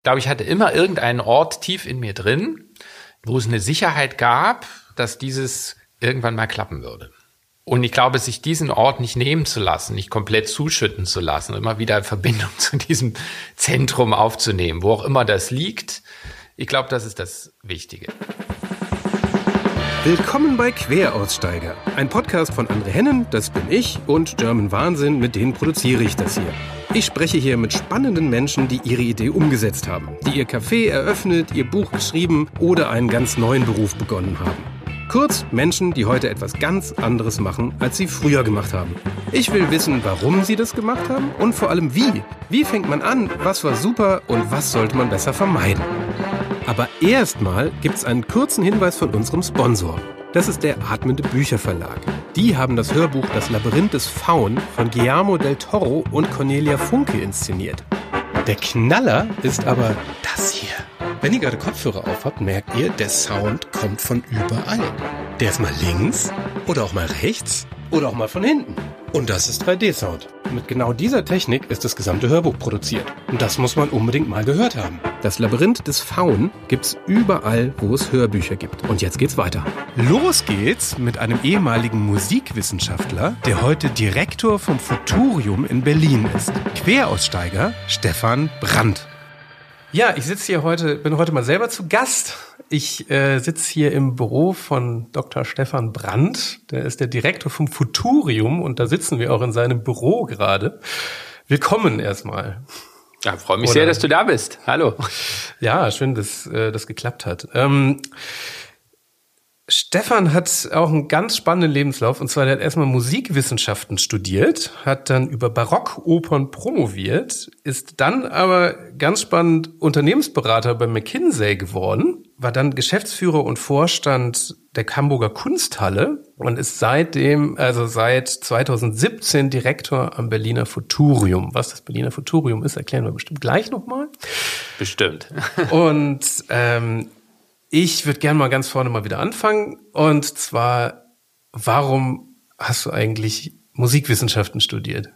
Ich glaube, ich hatte immer irgendeinen Ort tief in mir drin, wo es eine Sicherheit gab, dass dieses irgendwann mal klappen würde. Und ich glaube, sich diesen Ort nicht nehmen zu lassen, nicht komplett zuschütten zu lassen, immer wieder Verbindung zu diesem Zentrum aufzunehmen, wo auch immer das liegt. Ich glaube, das ist das Wichtige. Willkommen bei Queraussteiger, ein Podcast von André Hennen, das bin ich, und German Wahnsinn, mit denen produziere ich das hier. Ich spreche hier mit spannenden Menschen, die ihre Idee umgesetzt haben, die ihr Café eröffnet, ihr Buch geschrieben oder einen ganz neuen Beruf begonnen haben. Kurz Menschen, die heute etwas ganz anderes machen, als sie früher gemacht haben. Ich will wissen, warum sie das gemacht haben und vor allem wie. Wie fängt man an, was war super und was sollte man besser vermeiden. Aber erstmal gibt es einen kurzen Hinweis von unserem Sponsor. Das ist der Atmende Bücherverlag. Die haben das Hörbuch Das Labyrinth des Faun von Guillermo del Toro und Cornelia Funke inszeniert. Der Knaller ist aber das hier. Wenn ihr gerade Kopfhörer auf habt, merkt ihr, der Sound kommt von überall. Der ist mal links oder auch mal rechts oder auch mal von hinten. Und das ist 3D-Sound. Mit genau dieser Technik ist das gesamte Hörbuch produziert. Und das muss man unbedingt mal gehört haben. Das Labyrinth des Faun gibt's überall, wo es Hörbücher gibt. Und jetzt geht's weiter. Los geht's mit einem ehemaligen Musikwissenschaftler, der heute Direktor vom Futurium in Berlin ist. Queraussteiger Stefan Brandt. Ja, ich sitze hier heute, bin heute mal selber zu Gast. Ich äh, sitze hier im Büro von Dr. Stefan Brandt. Der ist der Direktor vom Futurium und da sitzen wir auch in seinem Büro gerade. Willkommen erstmal. Ja, freue mich Oder? sehr, dass du da bist. Hallo. Ja, schön, dass äh, das geklappt hat. Ähm, Stefan hat auch einen ganz spannenden Lebenslauf und zwar der hat erstmal Musikwissenschaften studiert, hat dann über Barockopern promoviert, ist dann aber ganz spannend Unternehmensberater bei McKinsey geworden, war dann Geschäftsführer und Vorstand der Hamburger Kunsthalle und ist seitdem, also seit 2017 Direktor am Berliner Futurium. Was das Berliner Futurium ist, erklären wir bestimmt gleich nochmal. Bestimmt. und ähm, ich würde gerne mal ganz vorne mal wieder anfangen. Und zwar, warum hast du eigentlich Musikwissenschaften studiert?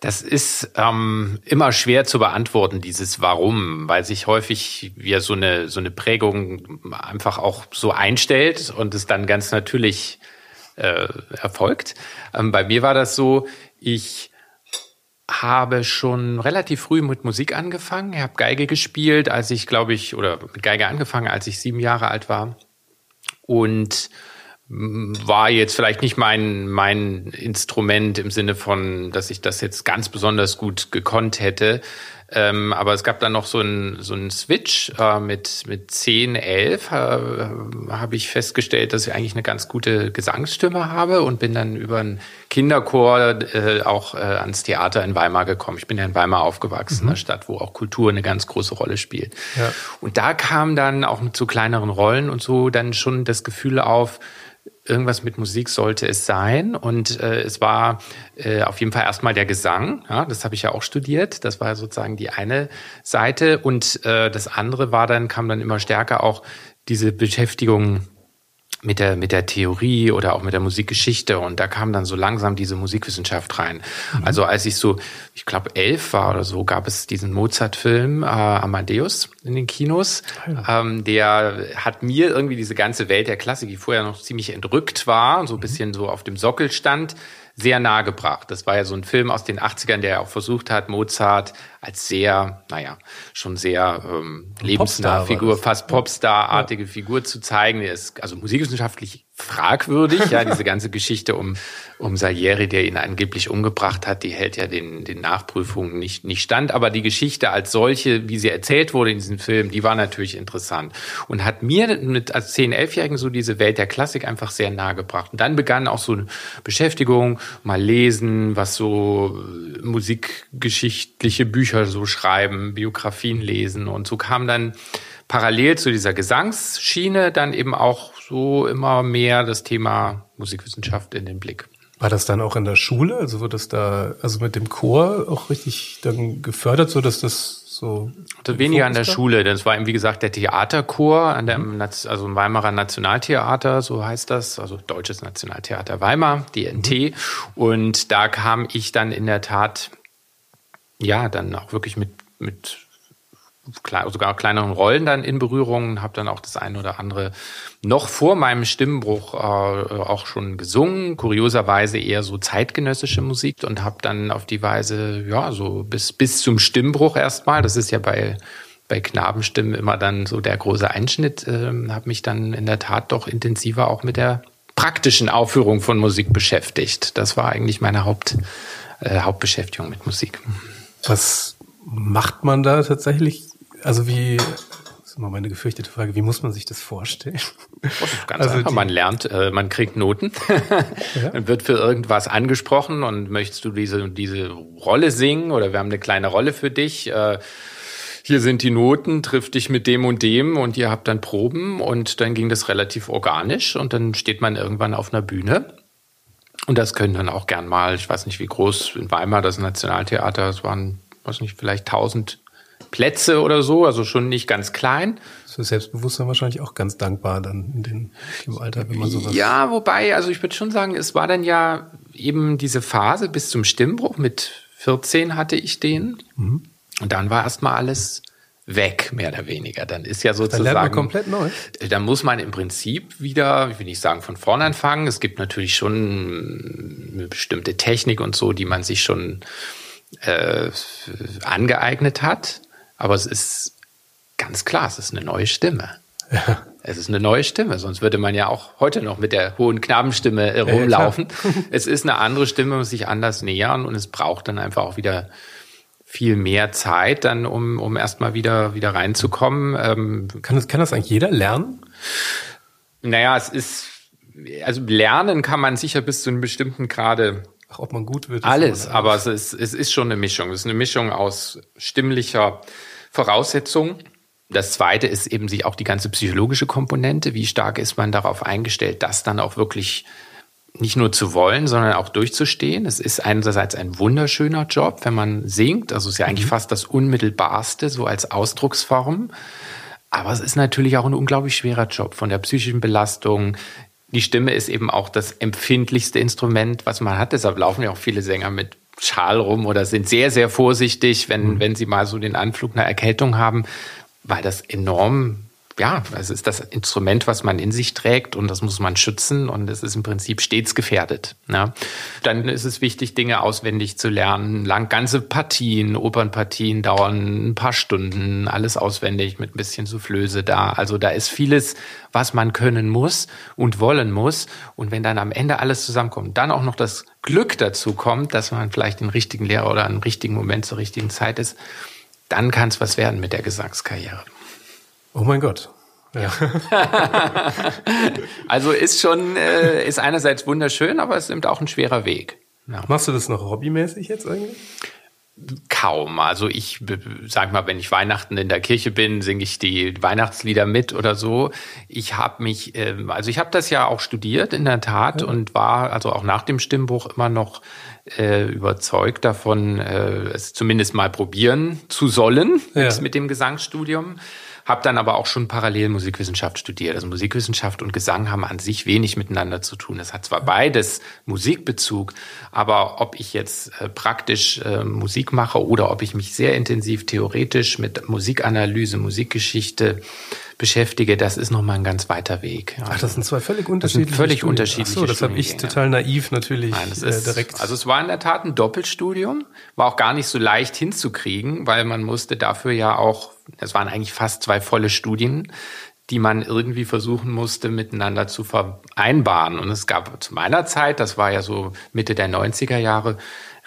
Das ist ähm, immer schwer zu beantworten, dieses Warum, weil sich häufig ja so eine, so eine Prägung einfach auch so einstellt und es dann ganz natürlich äh, erfolgt. Ähm, bei mir war das so, ich habe schon relativ früh mit Musik angefangen. Ich habe Geige gespielt, als ich, glaube ich, oder mit Geige angefangen, als ich sieben Jahre alt war. Und war jetzt vielleicht nicht mein, mein Instrument im Sinne von, dass ich das jetzt ganz besonders gut gekonnt hätte. Ähm, aber es gab dann noch so einen so einen Switch äh, mit, mit 10, 11, äh, habe ich festgestellt, dass ich eigentlich eine ganz gute Gesangsstimme habe und bin dann über einen Kinderchor äh, auch äh, ans Theater in Weimar gekommen. Ich bin ja in Weimar aufgewachsen, mhm. eine Stadt, wo auch Kultur eine ganz große Rolle spielt. Ja. Und da kam dann auch mit so kleineren Rollen und so dann schon das Gefühl auf, irgendwas mit Musik sollte es sein. Und äh, es war äh, auf jeden Fall erstmal der Gesang. Ja, das habe ich ja auch studiert. Das war sozusagen die eine Seite. Und äh, das andere war dann, kam dann immer stärker auch diese Beschäftigung mit der, mit der Theorie oder auch mit der Musikgeschichte. Und da kam dann so langsam diese Musikwissenschaft rein. Mhm. Also als ich so, ich glaube, elf war oder so, gab es diesen Mozart-Film äh, Amadeus in den Kinos. Ah, ja. Ähm, der hat mir irgendwie diese ganze Welt der Klassik, die vorher noch ziemlich entrückt war und so ein mhm. bisschen so auf dem Sockel stand, sehr nahe gebracht. Das war ja so ein Film aus den 80ern, der auch versucht hat, Mozart als sehr, naja, schon sehr ähm, lebensnahe Figur, fast Popstar-artige ja. Figur zu zeigen. Er ist also musikwissenschaftlich fragwürdig, ja, diese ganze Geschichte um, um Salieri, der ihn angeblich umgebracht hat, die hält ja den, den Nachprüfungen nicht, nicht stand. Aber die Geschichte als solche, wie sie erzählt wurde in diesem Film, die war natürlich interessant und hat mir mit als 10, 11-Jährigen so diese Welt der Klassik einfach sehr nahe gebracht. Und dann begann auch so eine Beschäftigung, mal lesen, was so musikgeschichtliche Bücher so schreiben, Biografien lesen und so kam dann parallel zu dieser Gesangsschiene dann eben auch so immer mehr das Thema Musikwissenschaft in den Blick. War das dann auch in der Schule? Also wurde das da, also mit dem Chor auch richtig dann gefördert, so dass das so? Also weniger an der Schule, denn es war eben, wie gesagt, der Theaterchor an der, mhm. also im Weimarer Nationaltheater, so heißt das, also Deutsches Nationaltheater Weimar, DNT. Mhm. Und da kam ich dann in der Tat, ja, dann auch wirklich mit, mit sogar kleineren Rollen dann in Berührung, habe dann auch das eine oder andere noch vor meinem Stimmbruch äh, auch schon gesungen, kurioserweise eher so zeitgenössische Musik und habe dann auf die Weise ja so bis bis zum Stimmbruch erstmal, das ist ja bei bei Knabenstimmen immer dann so der große Einschnitt, äh, habe mich dann in der Tat doch intensiver auch mit der praktischen Aufführung von Musik beschäftigt. Das war eigentlich meine Haupt, äh, Hauptbeschäftigung mit Musik. Was macht man da tatsächlich? Also wie, das ist immer meine gefürchtete Frage, wie muss man sich das vorstellen? Ganz also einfach. Man lernt, äh, man kriegt Noten, ja. man wird für irgendwas angesprochen und möchtest du diese, diese Rolle singen oder wir haben eine kleine Rolle für dich. Äh, hier sind die Noten, triff dich mit dem und dem und ihr habt dann Proben und dann ging das relativ organisch und dann steht man irgendwann auf einer Bühne. Und das können dann auch gern mal, ich weiß nicht wie groß, in Weimar das Nationaltheater, es waren, weiß nicht, vielleicht tausend Plätze oder so, also schon nicht ganz klein. Für Selbstbewusstsein wahrscheinlich auch ganz dankbar dann in den, im Alter, wenn man sowas. Ja, wobei, also ich würde schon sagen, es war dann ja eben diese Phase bis zum Stimmbruch. Mit 14 hatte ich den. Mhm. Und dann war erstmal alles weg, mehr oder weniger. Dann ist ja sozusagen. Dann lernt man komplett neu. Dann muss man im Prinzip wieder, ich will nicht sagen von vorne anfangen. Es gibt natürlich schon eine bestimmte Technik und so, die man sich schon äh, angeeignet hat. Aber es ist ganz klar, es ist eine neue Stimme. Ja. Es ist eine neue Stimme, sonst würde man ja auch heute noch mit der hohen Knabenstimme äh, rumlaufen. Ja, es ist eine andere Stimme, muss sich anders nähern und es braucht dann einfach auch wieder viel mehr Zeit, dann um, um erstmal wieder, wieder reinzukommen. Ähm, kann, das, kann das eigentlich jeder lernen? Naja, es ist, also lernen kann man sicher bis zu einem bestimmten Grade. Ach, ob man gut wird. Alles, aber es ist, es ist schon eine Mischung. Es ist eine Mischung aus stimmlicher Voraussetzung. Das zweite ist eben sich auch die ganze psychologische Komponente. Wie stark ist man darauf eingestellt, das dann auch wirklich nicht nur zu wollen, sondern auch durchzustehen. Es ist einerseits ein wunderschöner Job, wenn man singt. Also es ist ja eigentlich mhm. fast das Unmittelbarste, so als Ausdrucksform. Aber es ist natürlich auch ein unglaublich schwerer Job von der psychischen Belastung. Die Stimme ist eben auch das empfindlichste Instrument, was man hat. Deshalb laufen ja auch viele Sänger mit Schal rum oder sind sehr, sehr vorsichtig, wenn, mhm. wenn sie mal so den Anflug einer Erkältung haben, weil das enorm ja, es ist das Instrument, was man in sich trägt und das muss man schützen und es ist im Prinzip stets gefährdet. Ja. Dann ist es wichtig, Dinge auswendig zu lernen. Lang ganze Partien, Opernpartien dauern ein paar Stunden, alles auswendig mit ein bisschen Soufflöse da. Also da ist vieles, was man können muss und wollen muss. Und wenn dann am Ende alles zusammenkommt, dann auch noch das Glück dazu kommt, dass man vielleicht den richtigen Lehrer oder einen richtigen Moment zur richtigen Zeit ist, dann kann es was werden mit der Gesangskarriere. Oh mein Gott. Ja. also ist schon, äh, ist einerseits wunderschön, aber es eben auch ein schwerer Weg. Ja. Machst du das noch hobbymäßig jetzt eigentlich? Kaum. Also ich sag mal, wenn ich Weihnachten in der Kirche bin, singe ich die Weihnachtslieder mit oder so. Ich habe mich, äh, also ich habe das ja auch studiert in der Tat ja. und war also auch nach dem Stimmbuch immer noch äh, überzeugt davon, äh, es zumindest mal probieren zu sollen ja. mit dem Gesangsstudium. Habe dann aber auch schon parallel Musikwissenschaft studiert. Also Musikwissenschaft und Gesang haben an sich wenig miteinander zu tun. Es hat zwar beides Musikbezug, aber ob ich jetzt äh, praktisch äh, Musik mache oder ob ich mich sehr intensiv theoretisch mit Musikanalyse, Musikgeschichte beschäftige, das ist nochmal ein ganz weiter Weg. Ach, das sind zwei völlig unterschiedliche das sind völlig Studien. unterschiedliche Ach so, das habe ich total naiv natürlich Nein, das ist, äh, direkt. Also es war in der Tat ein Doppelstudium, war auch gar nicht so leicht hinzukriegen, weil man musste dafür ja auch, es waren eigentlich fast zwei volle Studien, die man irgendwie versuchen musste, miteinander zu vereinbaren. Und es gab zu meiner Zeit, das war ja so Mitte der 90er Jahre,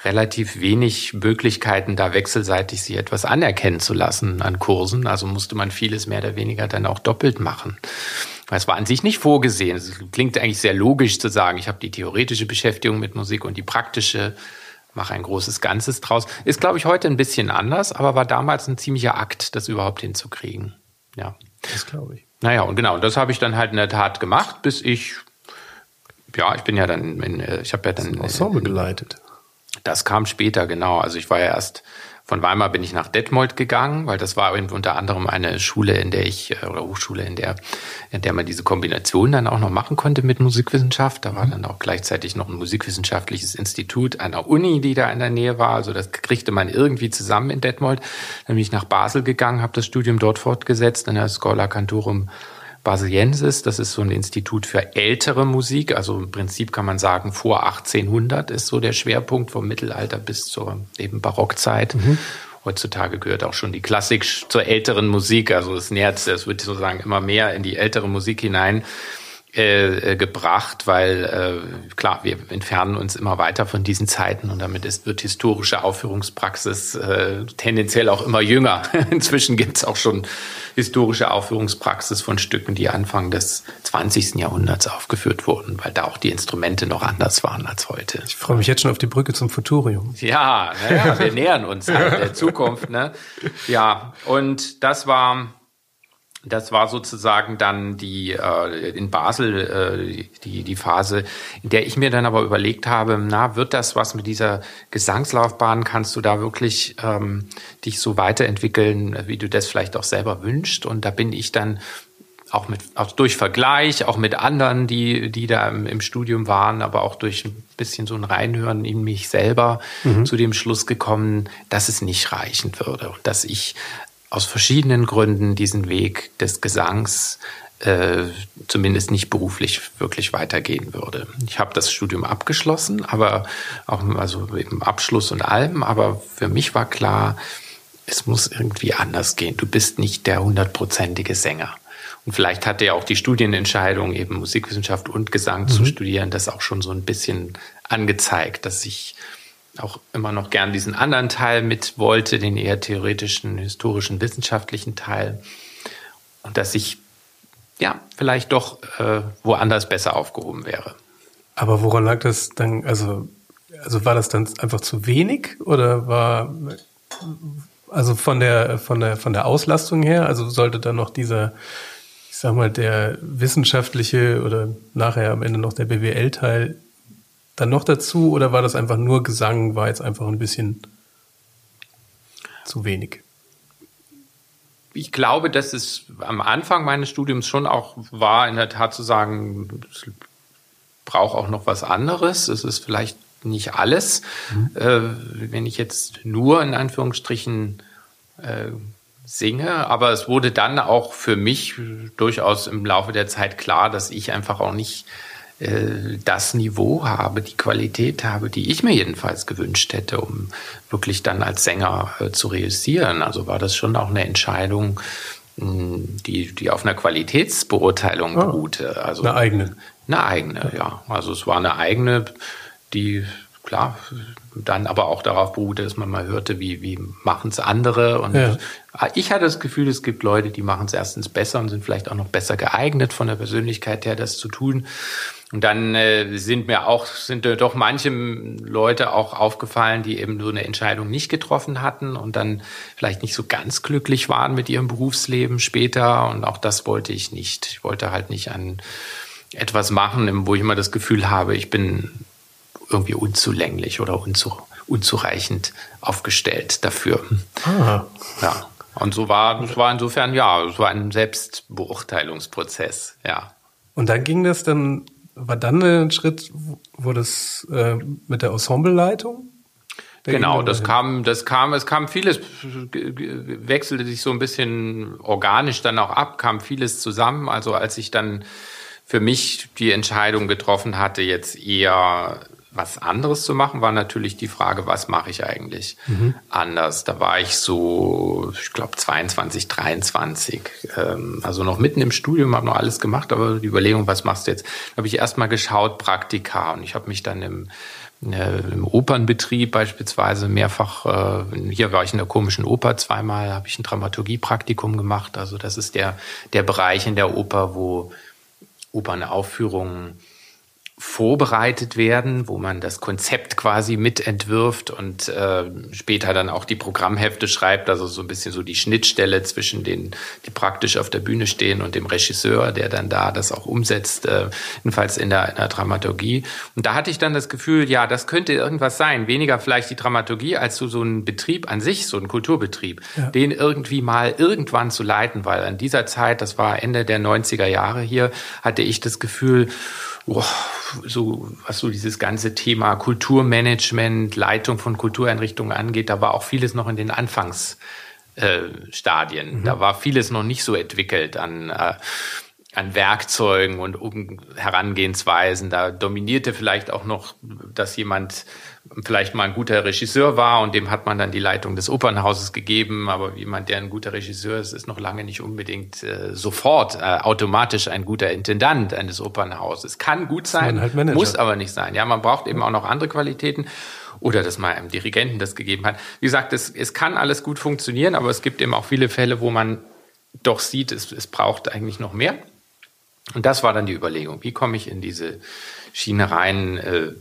relativ wenig Möglichkeiten, da wechselseitig sich etwas anerkennen zu lassen an Kursen. Also musste man vieles mehr oder weniger dann auch doppelt machen. Es war an sich nicht vorgesehen. Es klingt eigentlich sehr logisch zu sagen, ich habe die theoretische Beschäftigung mit Musik und die praktische, mache ein großes Ganzes draus. Ist, glaube ich, heute ein bisschen anders, aber war damals ein ziemlicher Akt, das überhaupt hinzukriegen. Ja. Das glaube ich. Naja, und genau, und das habe ich dann halt in der Tat gemacht, bis ich, ja, ich bin ja dann, in, ich habe ja dann. Ensemble geleitet. Das kam später, genau. Also ich war ja erst Von Weimar bin ich nach Detmold gegangen, weil das war unter anderem eine Schule, in der ich, äh, oder Hochschule, in der, in der man diese Kombination dann auch noch machen konnte mit Musikwissenschaft. Da war mhm. dann auch gleichzeitig noch ein musikwissenschaftliches Institut einer Uni, die da in der Nähe war. Also das kriegte man irgendwie zusammen in Detmold. Dann bin ich nach Basel gegangen, habe das Studium dort fortgesetzt in der Schola Cantorum Basiliensis. Das ist so ein Institut für ältere Musik. Also im Prinzip kann man sagen, vor 1800 ist so der Schwerpunkt vom Mittelalter bis zur eben Barockzeit. Mhm. Heutzutage gehört auch schon die Klassik zur älteren Musik. Also es nähert, es wird sozusagen immer mehr in die ältere Musik hinein äh, gebracht, weil äh, klar, wir entfernen uns immer weiter von diesen Zeiten und damit ist, wird historische Aufführungspraxis äh, tendenziell auch immer jünger. Inzwischen gibt es auch schon historische Aufführungspraxis von Stücken, die Anfang des 20. Jahrhunderts aufgeführt wurden, weil da auch die Instrumente noch anders waren als heute. Ich freue mich jetzt schon auf die Brücke zum Futurium. Ja, naja, wir nähern uns halt der Zukunft. Ne? Ja, und das war das war sozusagen dann die äh, in Basel äh, die die Phase, in der ich mir dann aber überlegt habe, na wird das was mit dieser Gesangslaufbahn? Kannst du da wirklich ähm, dich so weiterentwickeln, wie du das vielleicht auch selber wünschst? Und da bin ich dann auch mit auch durch Vergleich, auch mit anderen, die die da im, im Studium waren, aber auch durch ein bisschen so ein Reinhören in mich selber mhm. zu dem Schluss gekommen, dass es nicht reichen würde und dass ich aus verschiedenen Gründen diesen Weg des Gesangs äh, zumindest nicht beruflich wirklich weitergehen würde. Ich habe das Studium abgeschlossen, aber auch also im Abschluss und allem, aber für mich war klar, es muss irgendwie anders gehen. Du bist nicht der hundertprozentige Sänger. Und vielleicht hatte ja auch die Studienentscheidung, eben Musikwissenschaft und Gesang mhm. zu studieren, das auch schon so ein bisschen angezeigt, dass ich auch immer noch gern diesen anderen Teil mit wollte, den eher theoretischen, historischen, wissenschaftlichen Teil. Und dass ich ja vielleicht doch äh, woanders besser aufgehoben wäre. Aber woran lag das dann? Also, also war das dann einfach zu wenig oder war also von der von der von der Auslastung her? Also sollte dann noch dieser ich sag mal der wissenschaftliche oder nachher am Ende noch der BWL-Teil dann noch dazu oder war das einfach nur Gesang, war jetzt einfach ein bisschen zu wenig? Ich glaube, dass es am Anfang meines Studiums schon auch war, in der Tat zu sagen, es braucht auch noch was anderes. Es ist vielleicht nicht alles. Mhm. Äh, wenn ich jetzt nur in Anführungsstrichen äh, singe, aber es wurde dann auch für mich durchaus im Laufe der Zeit klar, dass ich einfach auch nicht äh, das Niveau habe, die Qualität habe, die ich mir jedenfalls gewünscht hätte, um wirklich dann als Sänger äh, zu reüssieren. Also war das schon auch eine Entscheidung, die, die auf einer Qualitätsbeurteilung oh, beruhte. Also eine eigene. Eine eigene, ja. ja. Also es war eine eigene, die klar, dann aber auch darauf beruhte, dass man mal hörte, wie, wie machen es andere. Und ja. ich hatte das Gefühl, es gibt Leute, die machen es erstens besser und sind vielleicht auch noch besser geeignet von der Persönlichkeit her, das zu tun. Und dann äh, sind mir auch, sind äh, doch manche Leute auch aufgefallen, die eben so eine Entscheidung nicht getroffen hatten und dann vielleicht nicht so ganz glücklich waren mit ihrem Berufsleben später. Und auch das wollte ich nicht. Ich wollte halt nicht an etwas machen, wo ich immer das Gefühl habe, ich bin irgendwie unzulänglich oder unzu, unzureichend aufgestellt dafür. Ah. Ja. Und so war, es war insofern, ja, es war ein Selbstbeurteilungsprozess, ja. Und dann ging das dann war dann ein Schritt, wo das äh, mit der Ensembleleitung? Genau, das kam, das kam, es kam vieles, wechselte sich so ein bisschen organisch dann auch ab, kam vieles zusammen. Also als ich dann für mich die Entscheidung getroffen hatte, jetzt eher was anderes zu machen, war natürlich die Frage, was mache ich eigentlich mhm. anders? Da war ich so, ich glaube 22, 23, ähm, also noch mitten im Studium, habe noch alles gemacht, aber die Überlegung, was machst du jetzt? Da habe ich erstmal geschaut, Praktika und ich habe mich dann im äh, im Opernbetrieb beispielsweise mehrfach, äh, hier war ich in der komischen Oper zweimal, habe ich ein Dramaturgiepraktikum gemacht. Also das ist der, der Bereich in der Oper, wo Opernaufführungen vorbereitet werden, wo man das Konzept quasi mitentwirft und äh, später dann auch die Programmhefte schreibt, also so ein bisschen so die Schnittstelle zwischen den, die praktisch auf der Bühne stehen und dem Regisseur, der dann da das auch umsetzt, äh, jedenfalls in der, in der Dramaturgie. Und da hatte ich dann das Gefühl, ja, das könnte irgendwas sein, weniger vielleicht die Dramaturgie als so, so ein Betrieb an sich, so ein Kulturbetrieb, ja. den irgendwie mal irgendwann zu leiten, weil an dieser Zeit, das war Ende der 90er Jahre hier, hatte ich das Gefühl, oh, so was so dieses ganze Thema Kulturmanagement, Leitung von Kultureinrichtungen angeht, da war auch vieles noch in den Anfangsstadien. Äh, mhm. Da war vieles noch nicht so entwickelt an äh, an Werkzeugen und um Herangehensweisen. Da dominierte vielleicht auch noch, dass jemand vielleicht mal ein guter Regisseur war und dem hat man dann die Leitung des Opernhauses gegeben. Aber jemand, der ein guter Regisseur ist, ist noch lange nicht unbedingt äh, sofort äh, automatisch ein guter Intendant eines Opernhauses. Kann gut sein, halt muss aber nicht sein. Ja, man braucht eben auch noch andere Qualitäten oder dass man einem Dirigenten das gegeben hat. Wie gesagt, es, es kann alles gut funktionieren, aber es gibt eben auch viele Fälle, wo man doch sieht, es, es braucht eigentlich noch mehr. Und das war dann die Überlegung, wie komme ich in diese Schiene rein, äh,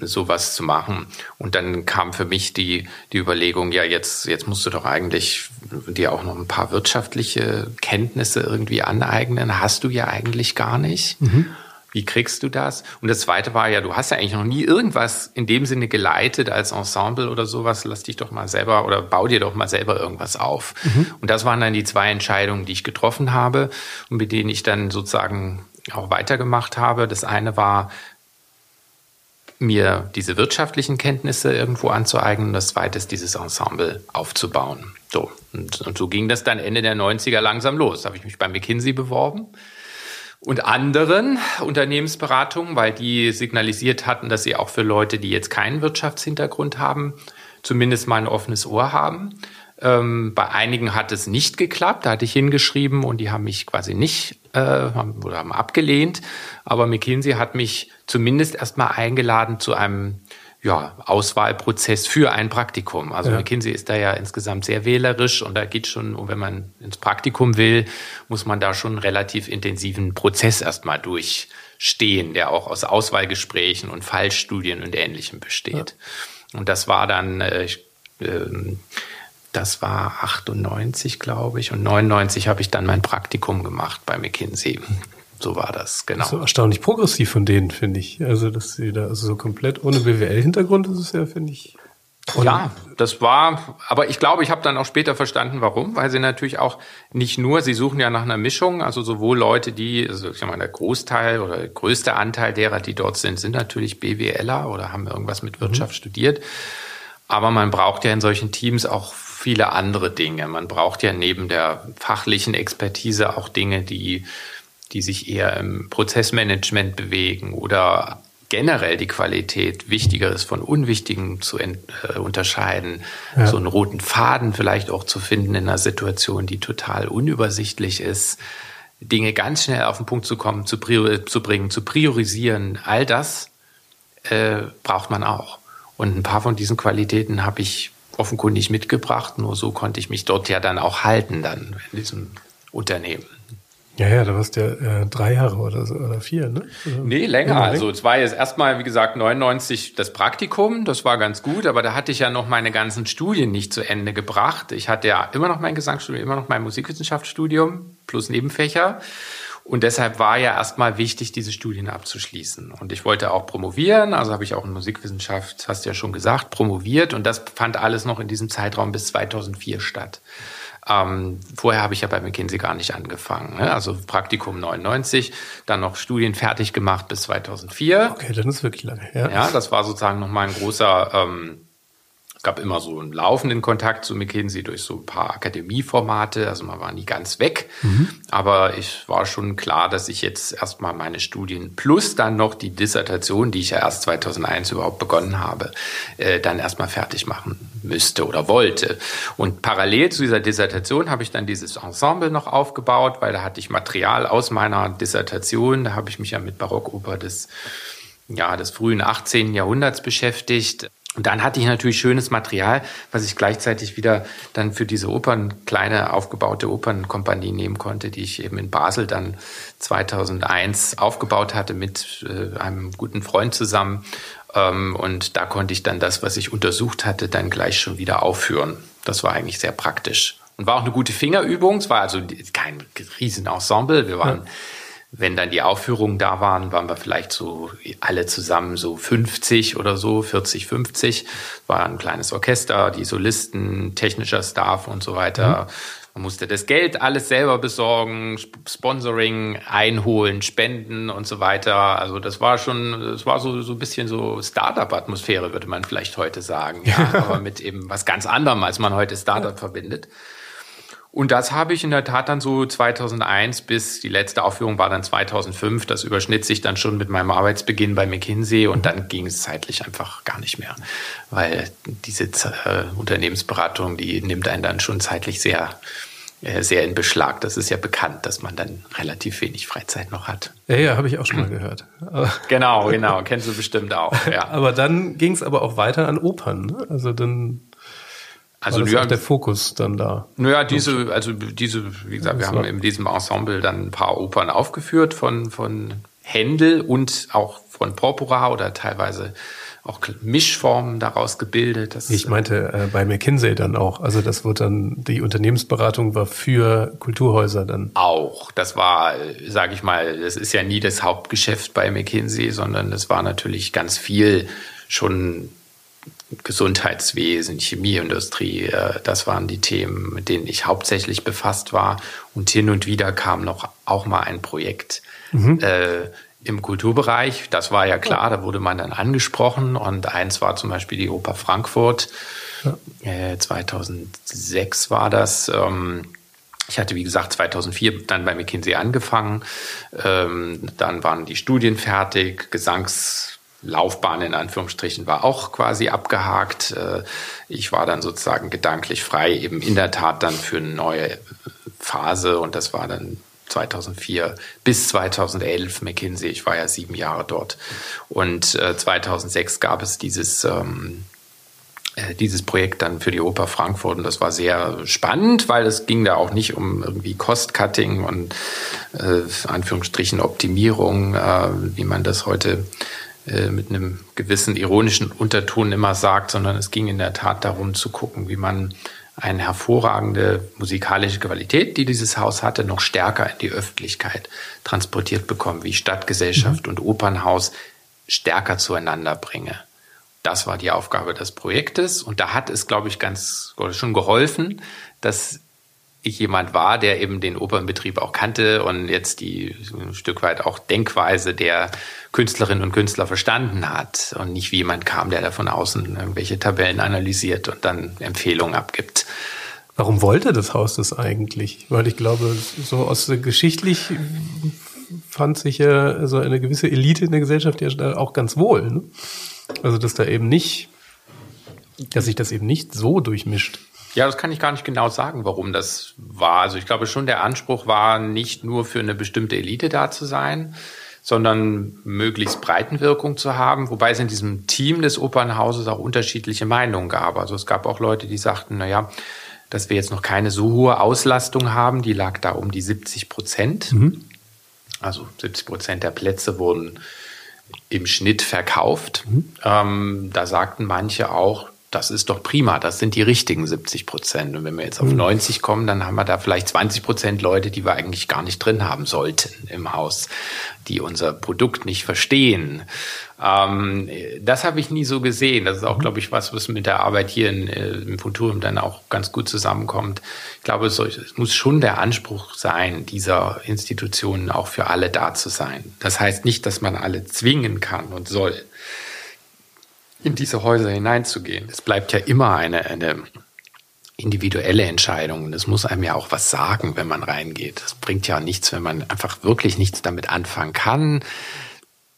sowas zu machen. Und dann kam für mich die, die Überlegung, ja, jetzt, jetzt musst du doch eigentlich dir auch noch ein paar wirtschaftliche Kenntnisse irgendwie aneignen. Hast du ja eigentlich gar nicht. Mhm. Wie kriegst du das? Und das zweite war ja, du hast ja eigentlich noch nie irgendwas in dem Sinne geleitet als Ensemble oder sowas. Lass dich doch mal selber oder bau dir doch mal selber irgendwas auf. Mhm. Und das waren dann die zwei Entscheidungen, die ich getroffen habe und mit denen ich dann sozusagen auch weitergemacht habe. Das eine war, mir diese wirtschaftlichen Kenntnisse irgendwo anzueignen. Das zweite ist, dieses Ensemble aufzubauen. So. Und, und so ging das dann Ende der 90er langsam los. Da habe ich mich bei McKinsey beworben und anderen Unternehmensberatungen, weil die signalisiert hatten, dass sie auch für Leute, die jetzt keinen Wirtschaftshintergrund haben, zumindest mal ein offenes Ohr haben. Ähm, bei einigen hat es nicht geklappt, da hatte ich hingeschrieben und die haben mich quasi nicht äh, haben, oder haben abgelehnt. Aber McKinsey hat mich zumindest erstmal eingeladen zu einem ja, Auswahlprozess für ein Praktikum. Also ja. McKinsey ist da ja insgesamt sehr wählerisch und da geht schon, wenn man ins Praktikum will, muss man da schon einen relativ intensiven Prozess erstmal durchstehen, der auch aus Auswahlgesprächen und Fallstudien und Ähnlichem besteht. Ja. Und das war dann, äh, äh, das war 98, glaube ich, und 99 habe ich dann mein Praktikum gemacht bei McKinsey. So war das, genau. So erstaunlich progressiv von denen, finde ich. Also, dass sie da also so komplett ohne BWL-Hintergrund ist es ja, finde ich. Ja, das war, aber ich glaube, ich habe dann auch später verstanden, warum, weil sie natürlich auch nicht nur, sie suchen ja nach einer Mischung, also sowohl Leute, die, also ich mal, der Großteil oder der größte Anteil derer, die dort sind, sind natürlich BWLer oder haben irgendwas mit Wirtschaft mhm. studiert. Aber man braucht ja in solchen Teams auch viele andere Dinge. Man braucht ja neben der fachlichen Expertise auch Dinge, die die sich eher im Prozessmanagement bewegen oder generell die Qualität Wichtigeres von Unwichtigem zu äh, unterscheiden, ja. so einen roten Faden vielleicht auch zu finden in einer Situation, die total unübersichtlich ist, Dinge ganz schnell auf den Punkt zu kommen, zu, zu bringen, zu priorisieren, all das äh, braucht man auch. Und ein paar von diesen Qualitäten habe ich offenkundig mitgebracht, nur so konnte ich mich dort ja dann auch halten dann in diesem Unternehmen. Ja, ja, da warst du ja äh, drei Jahre oder so, oder vier, ne? Oder nee, länger. Also es war jetzt erstmal, wie gesagt, 99 das Praktikum, das war ganz gut, aber da hatte ich ja noch meine ganzen Studien nicht zu Ende gebracht. Ich hatte ja immer noch mein Gesangsstudium, immer noch mein Musikwissenschaftsstudium plus Nebenfächer. Und deshalb war ja erstmal wichtig, diese Studien abzuschließen. Und ich wollte auch promovieren, also habe ich auch in Musikwissenschaft, hast du ja schon gesagt, promoviert. Und das fand alles noch in diesem Zeitraum bis 2004 statt. Ähm, vorher habe ich ja bei McKinsey gar nicht angefangen. Ne? Also Praktikum 99, dann noch Studien fertig gemacht bis 2004. Okay, dann ist wirklich lange. Ja, ja das war sozusagen nochmal ein großer ähm, gab immer so einen laufenden Kontakt zu McKinsey durch so ein paar Akademieformate. Also man war nie ganz weg. Mhm. Aber ich war schon klar, dass ich jetzt erstmal meine Studien plus dann noch die Dissertation, die ich ja erst 2001 überhaupt begonnen habe, äh, dann erstmal fertig machen müsste oder wollte. Und parallel zu dieser Dissertation habe ich dann dieses Ensemble noch aufgebaut, weil da hatte ich Material aus meiner Dissertation. Da habe ich mich ja mit Barockoper des ja, des frühen 18. Jahrhunderts beschäftigt Und dann hatte ich natürlich schönes Material, was ich gleichzeitig wieder dann für diese Opern, kleine aufgebaute Opernkompanie nehmen konnte, die ich eben in Basel dann 2001 aufgebaut hatte mit äh, einem guten Freund zusammen. Ähm, und da konnte ich dann das, was ich untersucht hatte, dann gleich schon wieder aufführen. Das war eigentlich sehr praktisch. Und war auch eine gute Fingerübung. Es war also kein Riesenensemble. Wir waren ja wenn dann die Aufführungen da waren, waren wir vielleicht so alle zusammen so 50 oder so, 40, 50. War ein kleines Orchester, die Solisten, technischer Staff und so weiter. Mhm. Man musste das Geld alles selber besorgen, Sponsoring einholen, spenden und so weiter. Also das war schon, das war so, so ein bisschen so Startup-Atmosphäre, würde man vielleicht heute sagen. Ja, aber mit eben was ganz anderem, als man heute Startup verbindet. Und das habe ich in der Tat dann so 2001 bis die letzte Aufführung war dann 2005. Das überschnitt sich dann schon mit meinem Arbeitsbeginn bei McKinsey und dann ging es zeitlich einfach gar nicht mehr, weil diese äh, Unternehmensberatung, die nimmt einen dann schon zeitlich sehr äh, sehr in Beschlag. Das ist ja bekannt, dass man dann relativ wenig Freizeit noch hat. Ja, ja, habe ich auch schon mal gehört. genau, genau, kennst du bestimmt auch. Ja. aber dann ging es aber auch weiter an Opern. Ne? Also dann also das ja, der Fokus dann da. Naja, diese, also diese, wie gesagt, wir haben in diesem Ensemble dann ein paar Opern aufgeführt von, von Händel und auch von Porpora oder teilweise auch Mischformen daraus gebildet. Das, ich meinte äh, bei McKinsey dann auch. Also das wird dann, die Unternehmensberatung war für Kulturhäuser dann. Auch. Das war, sage ich mal, das ist ja nie das Hauptgeschäft bei McKinsey, sondern das war natürlich ganz viel schon Gesundheitswesen, Chemieindustrie, äh, das waren die Themen, mit denen ich hauptsächlich befasst war. Und hin und wieder kam noch auch mal ein Projekt mhm. äh, im Kulturbereich. Das war ja klar, da wurde man dann angesprochen. Und eins war zum Beispiel die Oper Frankfurt. Äh, 2006 war das. Ähm, ich hatte, wie gesagt, 2004 dann bei McKinsey angefangen. Ähm, dann waren die Studien fertig, Gesangs Laufbahn in Anführungsstrichen war auch quasi abgehakt. Äh, ich war dann sozusagen gedanklich frei, eben in der Tat dann für eine neue Phase und das war dann 2004 bis 2011 McKinsey. Ich war ja sieben Jahre dort und 2006 äh, gab es dieses ähm, äh, dieses Projekt dann für die Oper Frankfurt und das war sehr spannend, weil es ging da auch nicht um irgendwie Cost-Cutting und äh, Anführungsstrichen Optimierung, äh, wie man das heute äh, mit einem gewissen ironischen Unterton immer sagt, sondern es ging in der Tat darum zu gucken, wie man eine hervorragende musikalische Qualität, die dieses Haus hatte, noch stärker in die Öffentlichkeit transportiert bekommen, wie Stadtgesellschaft mhm. und Opernhaus stärker zueinander bringe. Das war die Aufgabe des Projektes und da hat es, glaube ich, ganz schon geholfen, dass ich jemand war, der eben den Opernbetrieb auch kannte und jetzt die ein Stück weit auch Denkweise der Künstlerinnen und Künstler verstanden hat und nicht wie jemand kam, der da von außen irgendwelche Tabellen analysiert und dann Empfehlungen abgibt. Warum wollte das Haus das eigentlich? Weil ich glaube, so aus geschichtlich fand sich ja so eine gewisse Elite in der Gesellschaft ja auch ganz wohl. Ne? Also dass da eben nicht, dass sich das eben nicht so durchmischt. Ja, das kann ich gar nicht genau sagen, warum das war. Also ich glaube schon, der Anspruch war nicht nur für eine bestimmte Elite da zu sein, sondern möglichst Breitenwirkung zu haben, wobei es in diesem Team des Opernhauses auch unterschiedliche Meinungen gab. Also es gab auch Leute, die sagten, na ja, dass wir jetzt noch keine so hohe Auslastung haben, die lag da um die 70 Prozent. Mhm. Also 70 Prozent der Plätze wurden im Schnitt verkauft. Mhm. Ähm, da sagten manche auch, das ist doch prima, das sind die richtigen 70 Prozent. Und wenn wir jetzt auf 90 hm. kommen, dann haben wir da vielleicht 20 Prozent Leute, die wir eigentlich gar nicht drin haben sollten im Haus, die unser Produkt nicht verstehen. Ähm, das habe ich nie so gesehen. Das ist auch, mhm. glaube ich, was, was mit der Arbeit hier in, äh, im Futurium dann auch ganz gut zusammenkommt. Ich glaube, es, es muss schon der Anspruch sein, dieser Institutionen auch für alle da zu sein. Das heißt nicht, dass man alle zwingen kann und soll in diese Häuser hineinzugehen. Es bleibt ja immer eine, eine individuelle Entscheidung. Und es muss einem ja auch was sagen, wenn man reingeht. Es bringt ja nichts, wenn man einfach wirklich nichts damit anfangen kann.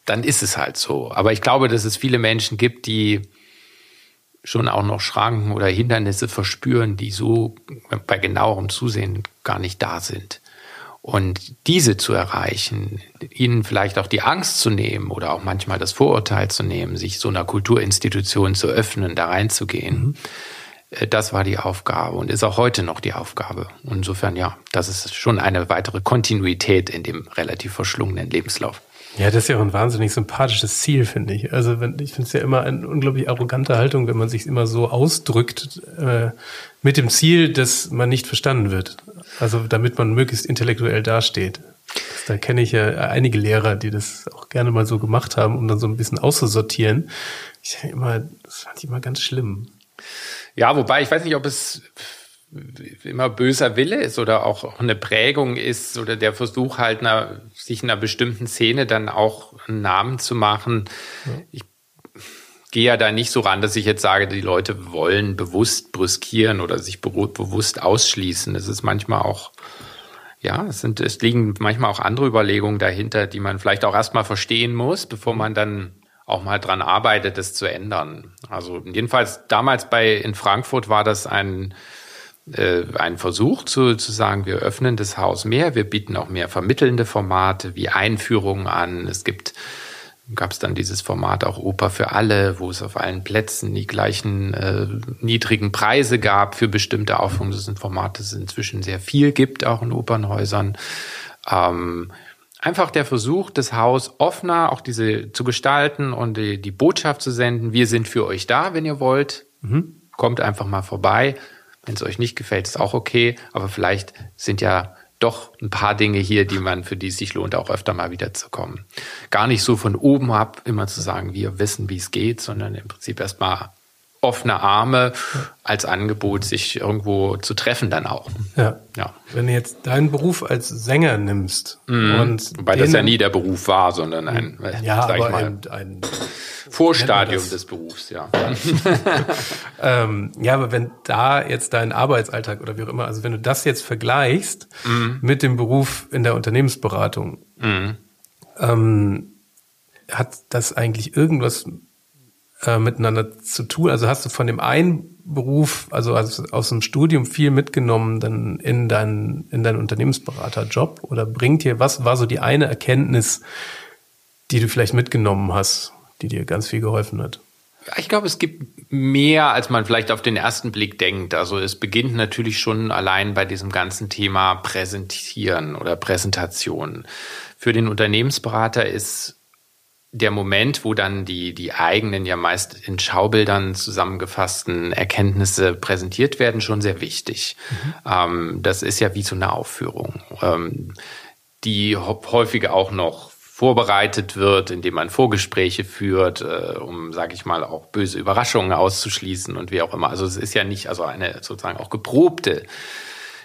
Dann ist es halt so. Aber ich glaube, dass es viele Menschen gibt, die schon auch noch Schranken oder Hindernisse verspüren, die so bei genauerem Zusehen gar nicht da sind. Und diese zu erreichen, ihnen vielleicht auch die Angst zu nehmen oder auch manchmal das Vorurteil zu nehmen, sich so einer Kulturinstitution zu öffnen, da reinzugehen, mhm. Äh, das war die Aufgabe und ist auch heute noch die Aufgabe. Insofern, ja, das ist schon eine weitere Kontinuität in dem relativ verschlungenen Lebenslauf. Ja, das ist ja auch ein wahnsinnig sympathisches Ziel, finde ich. Also wenn, ich finde es ja immer eine unglaublich arrogante Haltung, wenn man sich immer so ausdrückt äh, mit dem Ziel, dass man nicht verstanden wird. Also damit man möglichst intellektuell dasteht. Da kenne ich ja einige Lehrer, die das auch gerne mal so gemacht haben, um dann so ein bisschen auszusortieren. Ich immer, das fand ich immer ganz schlimm. Ja, wobei ich weiß nicht, ob es immer böser Wille ist oder auch eine Prägung ist oder der Versuch halt einer, sich in einer bestimmten Szene dann auch einen Namen zu machen. Ja. Ich gehe ja da nicht so ran, dass ich jetzt sage, die Leute wollen bewusst brüskieren oder sich bewusst ausschließen. Es ist manchmal auch, ja, es sind, es liegen manchmal auch andere Überlegungen dahinter, die man vielleicht auch erstmal verstehen muss, bevor man dann auch mal dran arbeitet, das zu ändern. Also jedenfalls damals bei in Frankfurt war das ein ein Versuch zu, zu sagen, wir öffnen das Haus mehr, wir bieten auch mehr vermittelnde Formate wie Einführungen an. Es gibt gab es dann dieses Format auch Oper für alle, wo es auf allen Plätzen die gleichen äh, niedrigen Preise gab für bestimmte Aufführungen. Das sind Formate, das es inzwischen sehr viel gibt, auch in Opernhäusern. Ähm, einfach der Versuch, das Haus offener auch diese zu gestalten und die, die Botschaft zu senden, wir sind für euch da, wenn ihr wollt. Mhm. Kommt einfach mal vorbei. Wenn es euch nicht gefällt, ist auch okay. Aber vielleicht sind ja doch ein paar Dinge hier, die man, für die es sich lohnt, auch öfter mal wieder zu kommen. Gar nicht so von oben ab immer zu sagen, wir wissen, wie es geht, sondern im Prinzip erstmal offene Arme als Angebot, sich irgendwo zu treffen dann auch. Ja. ja. Wenn du jetzt deinen Beruf als Sänger nimmst mhm. und wobei das ja nie der Beruf war, sondern ein, ja, sag ich mal, ein, ein Vorstadium des Berufs, ja. ähm, ja, aber wenn da jetzt dein Arbeitsalltag oder wie auch immer, also wenn du das jetzt vergleichst mhm. mit dem Beruf in der Unternehmensberatung, mhm. ähm, hat das eigentlich irgendwas äh, miteinander zu tun? Also hast du von dem einen Beruf, also aus, aus dem Studium viel mitgenommen dann in deinen in deinen Unternehmensberaterjob oder bringt dir was war so die eine Erkenntnis, die du vielleicht mitgenommen hast? die dir ganz viel geholfen hat? Ich glaube, es gibt mehr, als man vielleicht auf den ersten Blick denkt. Also es beginnt natürlich schon allein bei diesem ganzen Thema Präsentieren oder Präsentation. Für den Unternehmensberater ist der Moment, wo dann die, die eigenen, ja meist in Schaubildern zusammengefassten Erkenntnisse präsentiert werden, schon sehr wichtig. Mhm. Ähm, das ist ja wie so eine Aufführung, ähm, die häufig auch noch vorbereitet wird, indem man Vorgespräche führt, äh, um, sage ich mal, auch böse Überraschungen auszuschließen und wie auch immer. Also es ist ja nicht also eine sozusagen auch geprobte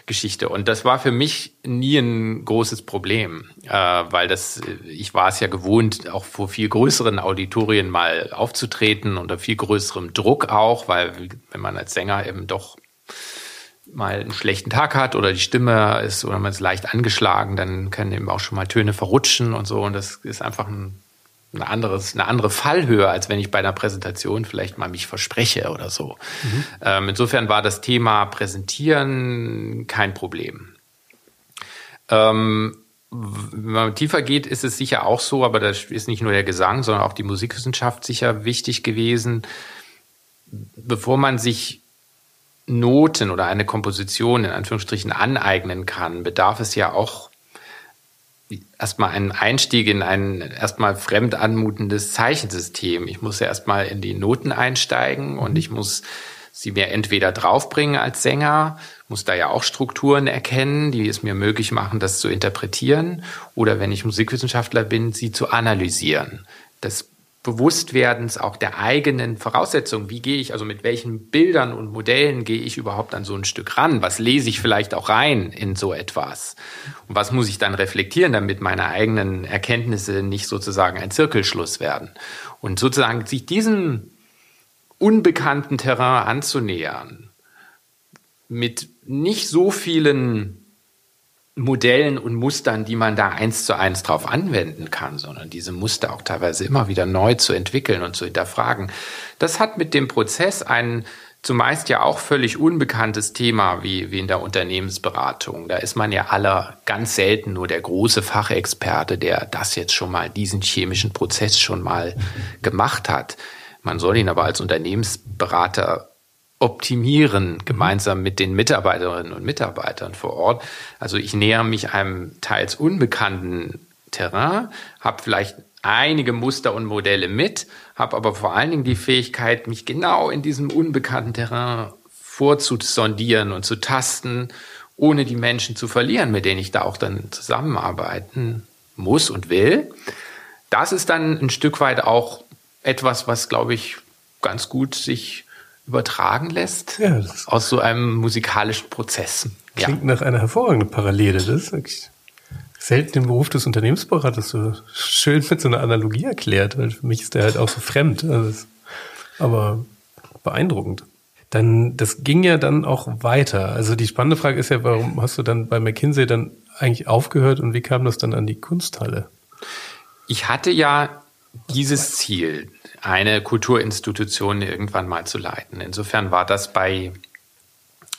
Geschichte. Und das war für mich nie ein großes Problem, äh, weil das, ich war es ja gewohnt, auch vor viel größeren Auditorien mal aufzutreten, unter viel größerem Druck auch, weil wenn man als Sänger eben doch mal einen schlechten Tag hat oder die Stimme ist oder man ist leicht angeschlagen, dann können eben auch schon mal Töne verrutschen und so. Und das ist einfach ein, ein anderes, eine andere Fallhöhe, als wenn ich bei einer Präsentation vielleicht mal mich verspreche oder so. Mhm. Ähm, insofern war das Thema Präsentieren kein Problem. Ähm, wenn man tiefer geht, ist es sicher auch so, aber das ist nicht nur der Gesang, sondern auch die Musikwissenschaft sicher wichtig gewesen. Bevor man sich Noten oder eine Komposition in Anführungsstrichen aneignen kann, bedarf es ja auch erstmal einen Einstieg in ein erstmal fremd anmutendes Zeichensystem. Ich muss ja erstmal in die Noten einsteigen und ich muss sie mir entweder draufbringen als Sänger, muss da ja auch Strukturen erkennen, die es mir möglich machen, das zu interpretieren, oder wenn ich Musikwissenschaftler bin, sie zu analysieren. Das Bewusstwerdens auch der eigenen Voraussetzungen. Wie gehe ich, also mit welchen Bildern und Modellen gehe ich überhaupt an so ein Stück ran? Was lese ich vielleicht auch rein in so etwas? Und was muss ich dann reflektieren, damit meine eigenen Erkenntnisse nicht sozusagen ein Zirkelschluss werden? Und sozusagen sich diesem unbekannten Terrain anzunähern, mit nicht so vielen Modellen und Mustern, die man da eins zu eins drauf anwenden kann, sondern diese Muster auch teilweise immer wieder neu zu entwickeln und zu hinterfragen. Das hat mit dem Prozess einen zumeist ja auch völlig unbekanntes Thema wie, wie in der Unternehmensberatung. Da ist man ja aller ganz selten nur der große Fachexperte, der das jetzt schon mal, diesen chemischen Prozess schon mal gemacht hat. Man soll ihn aber als Unternehmensberater optimieren, gemeinsam mit den Mitarbeiterinnen und Mitarbeitern vor Ort. Also ich näher mich einem teils unbekannten Terrain, habe vielleicht einige Muster und Modelle mit, habe aber vor allen Dingen die Fähigkeit, mich genau in diesem unbekannten Terrain vorzusondieren und zu tasten, ohne die Menschen zu verlieren, mit denen ich da auch dann zusammenarbeiten muss und will. Das ist dann ein Stück weit auch etwas, was, glaube ich, ganz gut sich übertragen lässt ja, aus so einem musikalischen Prozess. Klingt ja. nach einer hervorragenden Parallele. Das ist wirklich selten den Beruf des Unternehmensberaters so schön mit so einer Analogie erklärt, weil für mich ist der halt auch so fremd. Also aber beeindruckend. Dann, das ging ja dann auch weiter. Also die spannende Frage ist ja, warum hast du dann bei McKinsey dann eigentlich aufgehört und wie kam das dann an die Kunsthalle? Ich hatte ja dieses Ziel, eine Kulturinstitution irgendwann mal zu leiten. Insofern war das bei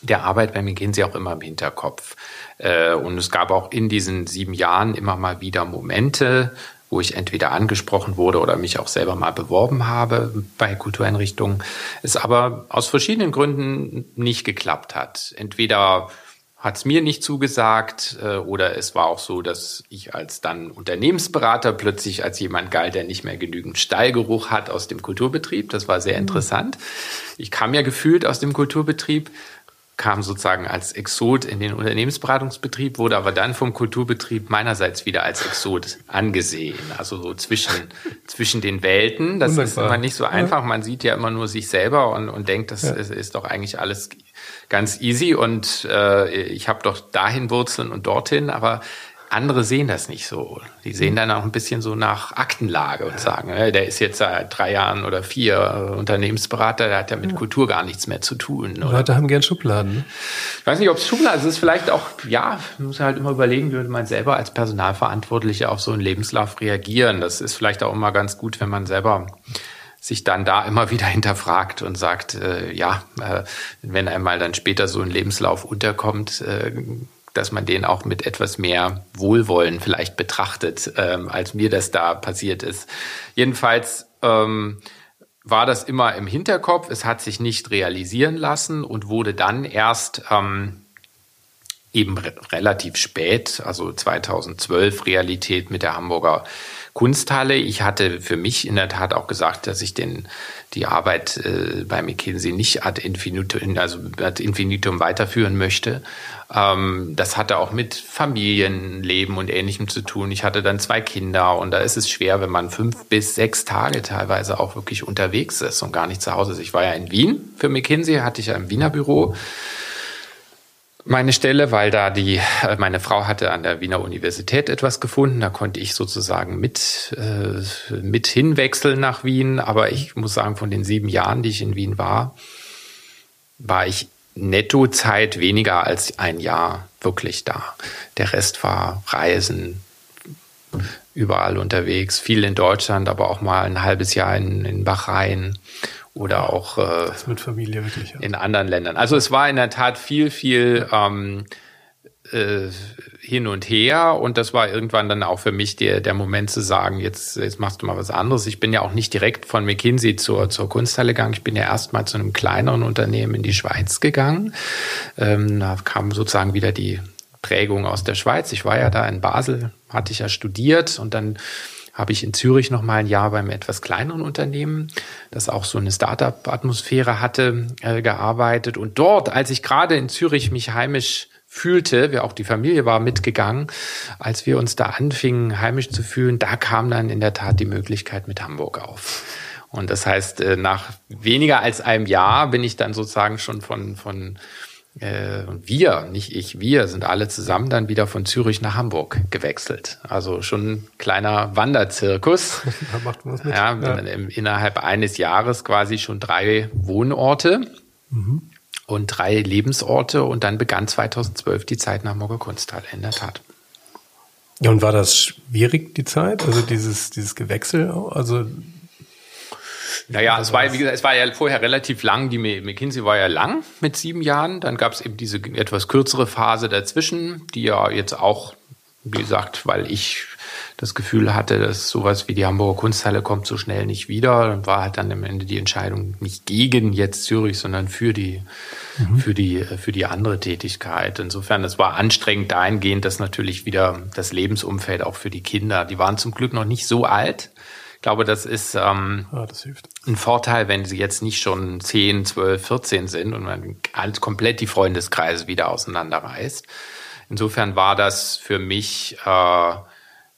der Arbeit bei McKinsey auch immer im Hinterkopf. Äh, und es gab auch in diesen sieben Jahren immer mal wieder Momente, wo ich entweder angesprochen wurde oder mich auch selber mal beworben habe bei Kultureinrichtungen, es aber aus verschiedenen Gründen nicht geklappt hat. Entweder hat es mir nicht zugesagt äh, oder es war auch so, dass ich als dann Unternehmensberater plötzlich als jemand galt, der nicht mehr genügend Stallgeruch hat aus dem Kulturbetrieb. Das war sehr mhm. interessant. Ich kam ja gefühlt aus dem Kulturbetrieb, kam sozusagen als Exot in den Unternehmensberatungsbetrieb, wurde aber dann vom Kulturbetrieb meinerseits wieder als Exot angesehen. Also so zwischen, zwischen den Welten. Das Wunderbar. ist immer nicht so einfach. Man sieht ja immer nur sich selber und, und denkt, das ja. ist, ist doch eigentlich alles ganz easy und äh, ich habe doch dahin Wurzeln und dorthin, aber andere sehen das nicht so. Die sehen dann auch ein bisschen so nach Aktenlage und sagen, äh, der ist jetzt seit drei Jahren oder vier äh, Unternehmensberater, der hat ja mit. Kultur gar nichts mehr zu tun. Oder? Leute haben gern Schubladen. Ne? Ich weiß nicht, ob es Schubladen ist. Es ist vielleicht auch, ja, man muss halt immer überlegen, wie würde man selber als Personalverantwortlicher auf so einen Lebenslauf reagieren. Das ist vielleicht auch immer ganz gut, wenn man selber sich dann da immer wieder hinterfragt und sagt, äh, ja, äh, wenn einmal dann später so ein Lebenslauf unterkommt, äh, dass man den auch mit etwas mehr Wohlwollen vielleicht betrachtet, ähm, als mir das da passiert ist. Jedenfalls ähm, war das immer im Hinterkopf. Es hat sich nicht realisieren lassen und wurde dann erst ähm, eben re relativ spät, also 2012 Realität mit der Hamburger Kunsthalle. Ich hatte für mich in der Tat auch gesagt, dass ich den, die Arbeit äh, bei McKinsey nicht ad infinitum, also ad infinitum weiterführen möchte. Ähm, das hatte auch mit Familienleben und Ähnlichem zu tun. Ich hatte dann zwei Kinder und da ist es schwer, wenn man fünf bis sechs Tage teilweise auch wirklich unterwegs ist und gar nicht zu Hause ist. Ich war ja in Wien für McKinsey, hatte ich ja im Wiener Büro meine Stelle, weil da die, äh, meine Frau hatte an der Wiener Universität etwas gefunden. Da konnte ich sozusagen mit, äh, mit hinwechseln nach Wien. Aber ich muss sagen, von den sieben Jahren, die ich in Wien war, war ich Nettozeit weniger als ein Jahr wirklich da. Der Rest war Reisen, überall unterwegs, viel in Deutschland, aber auch mal ein halbes Jahr in, in Bahrain oder auch äh, mit Familie wirklich, ja. in anderen Ländern. Also es war in der Tat viel, viel ähm, äh, hin und her und das war irgendwann dann auch für mich der, der Moment zu sagen, jetzt, jetzt machst du mal was anderes. Ich bin ja auch nicht direkt von McKinsey zur, zur Kunsthalle gegangen. Ich bin ja erst mal zu einem kleineren Unternehmen in die Schweiz gegangen. Ähm, da kam sozusagen wieder die Prägung aus der Schweiz. Ich war ja da in Basel, hatte ich ja studiert und dann habe ich in Zürich noch mal ein Jahr beim etwas kleineren Unternehmen, das auch so eine Startup-Atmosphäre hatte, äh, gearbeitet. Und dort, als ich gerade in Zürich mich heimisch fühlte, wir auch die Familie war mitgegangen, als wir uns da anfingen, heimisch zu fühlen, da kam dann in der Tat die Möglichkeit mit Hamburg auf. Und das heißt, äh, nach weniger als einem Jahr bin ich dann sozusagen schon von, von äh, und wir, nicht ich, wir sind alle zusammen dann wieder von Zürich nach Hamburg gewechselt. Also schon ein kleiner Wanderzirkus. Da macht man was mit. Ja, ja. innerhalb eines Jahres quasi schon drei Wohnorte mhm. und drei Lebensorte und dann begann 2012 die Zeit nach Hamburger Kunsthalle, in der Tat. Ja, und war das schwierig, die Zeit? Also dieses, dieses Gewechsel? Also Naja, es war, wie gesagt, es war ja vorher relativ lang. Die McKinsey war ja lang mit sieben Jahren. Dann gab es eben diese etwas kürzere Phase dazwischen, die ja jetzt auch, wie gesagt, weil ich das Gefühl hatte, dass sowas wie die Hamburger Kunsthalle kommt so schnell nicht wieder. Dann war halt dann am Ende die Entscheidung nicht gegen jetzt Zürich, sondern für die, mhm. für die, für die andere Tätigkeit. Insofern, es war anstrengend dahingehend, dass natürlich wieder das Lebensumfeld auch für die Kinder, die waren zum Glück noch nicht so alt. Ich glaube, das ist ähm, ja, das ein Vorteil, wenn sie jetzt nicht schon 10, 12, 14 sind und man halt komplett die Freundeskreise wieder auseinanderreißt. Insofern war das für mich äh,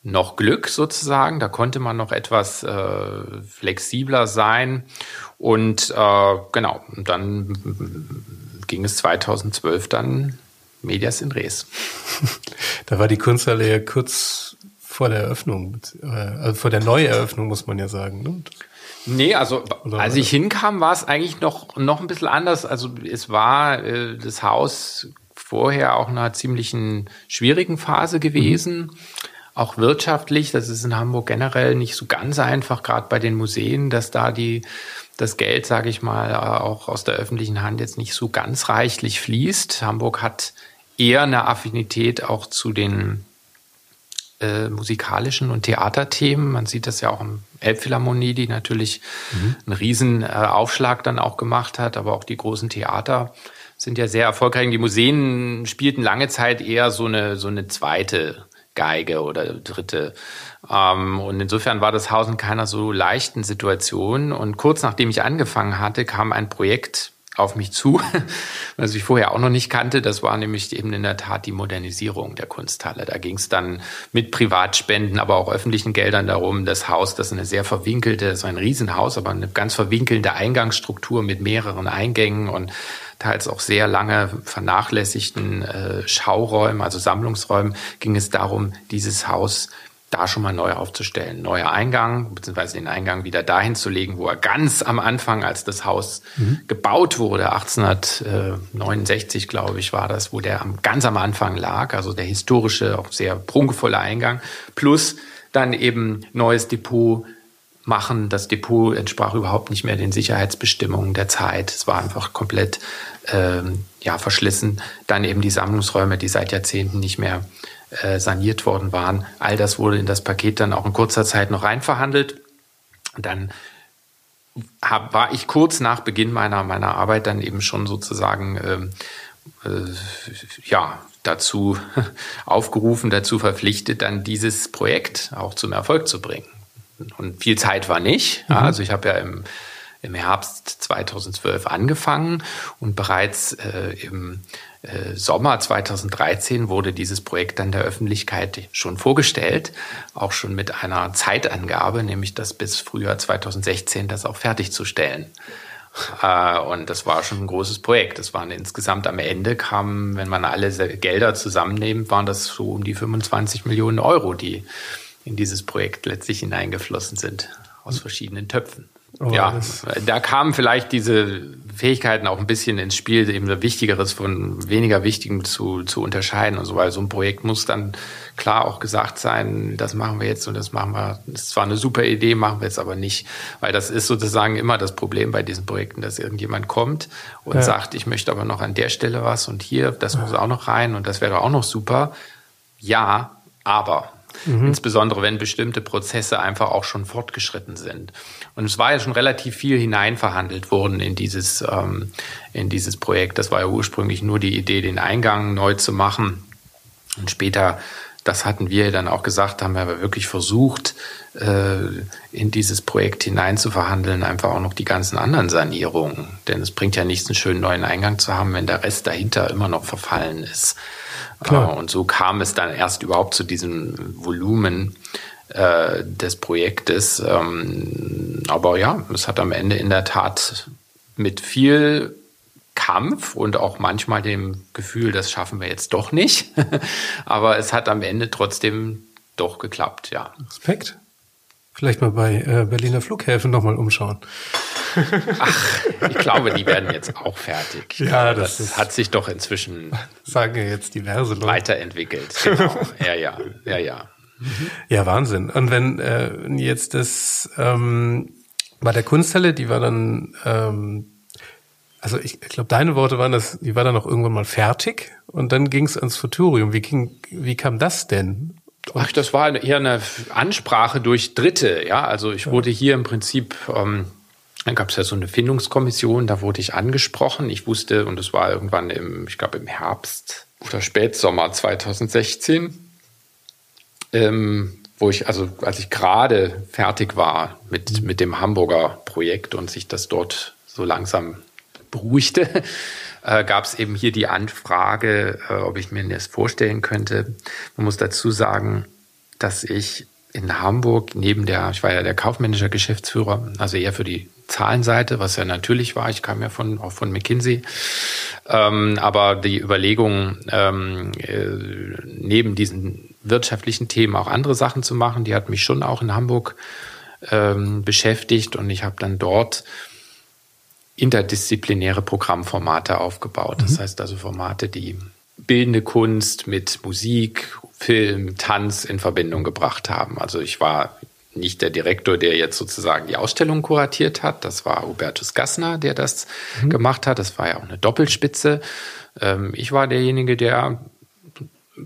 noch Glück sozusagen. Da konnte man noch etwas äh, flexibler sein. Und äh, genau, dann ging es 2012 dann Medias in Res. Da war die Kunsthalle ja kurz vor der Eröffnung, äh, also vor der Neueröffnung, muss man ja sagen. Ne? Nee, also Oder als ich hinkam, war es eigentlich noch, noch ein bisschen anders. Also es war äh, das Haus vorher auch in einer ziemlichen schwierigen Phase gewesen. Mhm auch wirtschaftlich. Das ist in Hamburg generell nicht so ganz einfach, gerade bei den Museen, dass da die das Geld, sage ich mal, auch aus der öffentlichen Hand jetzt nicht so ganz reichlich fließt. Hamburg hat eher eine Affinität auch zu den äh, musikalischen und Theaterthemen. Man sieht das ja auch im Elbphilharmonie, die natürlich mhm. einen riesen äh, Aufschlag dann auch gemacht hat, aber auch die großen Theater sind ja sehr erfolgreich. Die Museen spielten lange Zeit eher so eine, so eine zweite Geige oder dritte. Ähm, und insofern war das Haus in keiner so leichten Situation. Und kurz nachdem ich angefangen hatte, kam ein Projekt auf mich zu, was ich vorher auch noch nicht kannte. Das war nämlich eben in der Tat die Modernisierung der Kunsthalle. Da ging es dann mit Privatspenden, aber auch öffentlichen Geldern darum, das Haus, das ist eine sehr verwinkelte, so ein Riesenhaus, aber eine ganz verwinkelnde Eingangsstruktur mit mehreren Eingängen und teils auch sehr lange vernachlässigten äh, Schauräumen, also Sammlungsräumen, ging es darum, dieses Haus da schon mal neu aufzustellen. Neuer Eingang, beziehungsweise den Eingang wieder dahin zu legen, wo er ganz am Anfang, als das Haus mhm. gebaut wurde, 1869, glaube ich, war das, wo der am, ganz am Anfang lag, also der historische, auch sehr prunkvolle Eingang, plus dann eben neues Depot machen. Das Depot entsprach überhaupt nicht mehr den Sicherheitsbestimmungen der Zeit. Es war einfach komplett ähm, ja, verschlissen. Dann eben die Sammlungsräume, die seit Jahrzehnten nicht mehr äh, saniert worden waren. All das wurde in das Paket dann auch in kurzer Zeit noch reinverhandelt. Dann hab, war ich kurz nach Beginn meiner, meiner Arbeit dann eben schon sozusagen ähm, äh, ja, dazu aufgerufen, dazu verpflichtet, dann dieses Projekt auch zum Erfolg zu bringen. Und viel Zeit war nicht. Mhm. Also ich habe ja im, im Herbst 2012 angefangen und bereits äh, im Sommer 2013 wurde dieses Projekt dann der Öffentlichkeit schon vorgestellt, auch schon mit einer Zeitangabe, nämlich das bis Frühjahr 2016 das auch fertigzustellen. Äh, und das war schon ein großes Projekt. Das waren insgesamt am Ende kamen, wenn man alle Gelder zusammennimmt, waren das so um die 25 Millionen Euro, die in dieses Projekt letztlich hineingeflossen sind aus verschiedenen Töpfen. Oh, ja, da kamen vielleicht diese Fähigkeiten auch ein bisschen ins Spiel, eben Wichtigeres von weniger Wichtigem zu, zu unterscheiden und so, weil so ein Projekt muss dann klar auch gesagt sein, das machen wir jetzt und das machen wir, das ist zwar eine super Idee, machen wir jetzt aber nicht, weil das ist sozusagen immer das Problem bei diesen Projekten, dass irgendjemand kommt und ja. sagt, ich möchte aber noch an der Stelle was und hier, das muss auch noch rein und das wäre auch noch super. Ja, aber Mhm. Insbesondere wenn bestimmte Prozesse einfach auch schon fortgeschritten sind. Und es war ja schon relativ viel hineinverhandelt worden in dieses, ähm, in dieses Projekt. Das war ja ursprünglich nur die Idee, den Eingang neu zu machen. Und später, das hatten wir dann auch gesagt, haben wir aber wirklich versucht, äh, in dieses Projekt hineinzuverhandeln, einfach auch noch die ganzen anderen Sanierungen. Denn es bringt ja nichts, einen schönen neuen Eingang zu haben, wenn der Rest dahinter immer noch verfallen ist. Klar. Und so kam es dann erst überhaupt zu diesem Volumen äh, des Projektes. Ähm, aber ja, es hat am Ende in der Tat mit viel Kampf und auch manchmal dem Gefühl, das schaffen wir jetzt doch nicht. aber es hat am Ende trotzdem doch geklappt, ja. Respekt. Vielleicht mal bei äh, Berliner Flughäfen nochmal umschauen. Ach, ich glaube, die werden jetzt auch fertig. Ja, das, das hat sich doch inzwischen sagen ja jetzt diverse Leute. weiterentwickelt. Genau. ja, ja, ja, ja. Ja, Wahnsinn. Und wenn äh, jetzt das ähm, Bei der Kunsthalle, die war dann, ähm, also ich, ich glaube, deine Worte waren, dass die war dann auch irgendwann mal fertig und dann ging es ans Futurium. Wie, ging, wie kam das denn? Ach, das war eher eine Ansprache durch Dritte, ja. Also ich wurde hier im Prinzip, ähm, dann gab es ja so eine Findungskommission, da wurde ich angesprochen. Ich wusste, und das war irgendwann im, ich glaube im Herbst oder Spätsommer 2016, ähm, wo ich, also als ich gerade fertig war mit, mit dem Hamburger Projekt und sich das dort so langsam beruhigte, äh, gab es eben hier die Anfrage, äh, ob ich mir das vorstellen könnte. Man muss dazu sagen, dass ich in Hamburg neben der, ich war ja der kaufmännische Geschäftsführer, also eher für die Zahlenseite, was ja natürlich war. Ich kam ja von, auch von McKinsey. Ähm, aber die Überlegung, ähm, äh, neben diesen wirtschaftlichen Themen auch andere Sachen zu machen, die hat mich schon auch in Hamburg ähm, beschäftigt und ich habe dann dort interdisziplinäre Programmformate aufgebaut. Das mhm. heißt also Formate, die bildende Kunst mit Musik, Film, Tanz in Verbindung gebracht haben. Also ich war nicht der Direktor, der jetzt sozusagen die Ausstellung kuratiert hat. Das war Hubertus Gassner, der das mhm. gemacht hat. Das war ja auch eine Doppelspitze. Ähm, ich war derjenige, der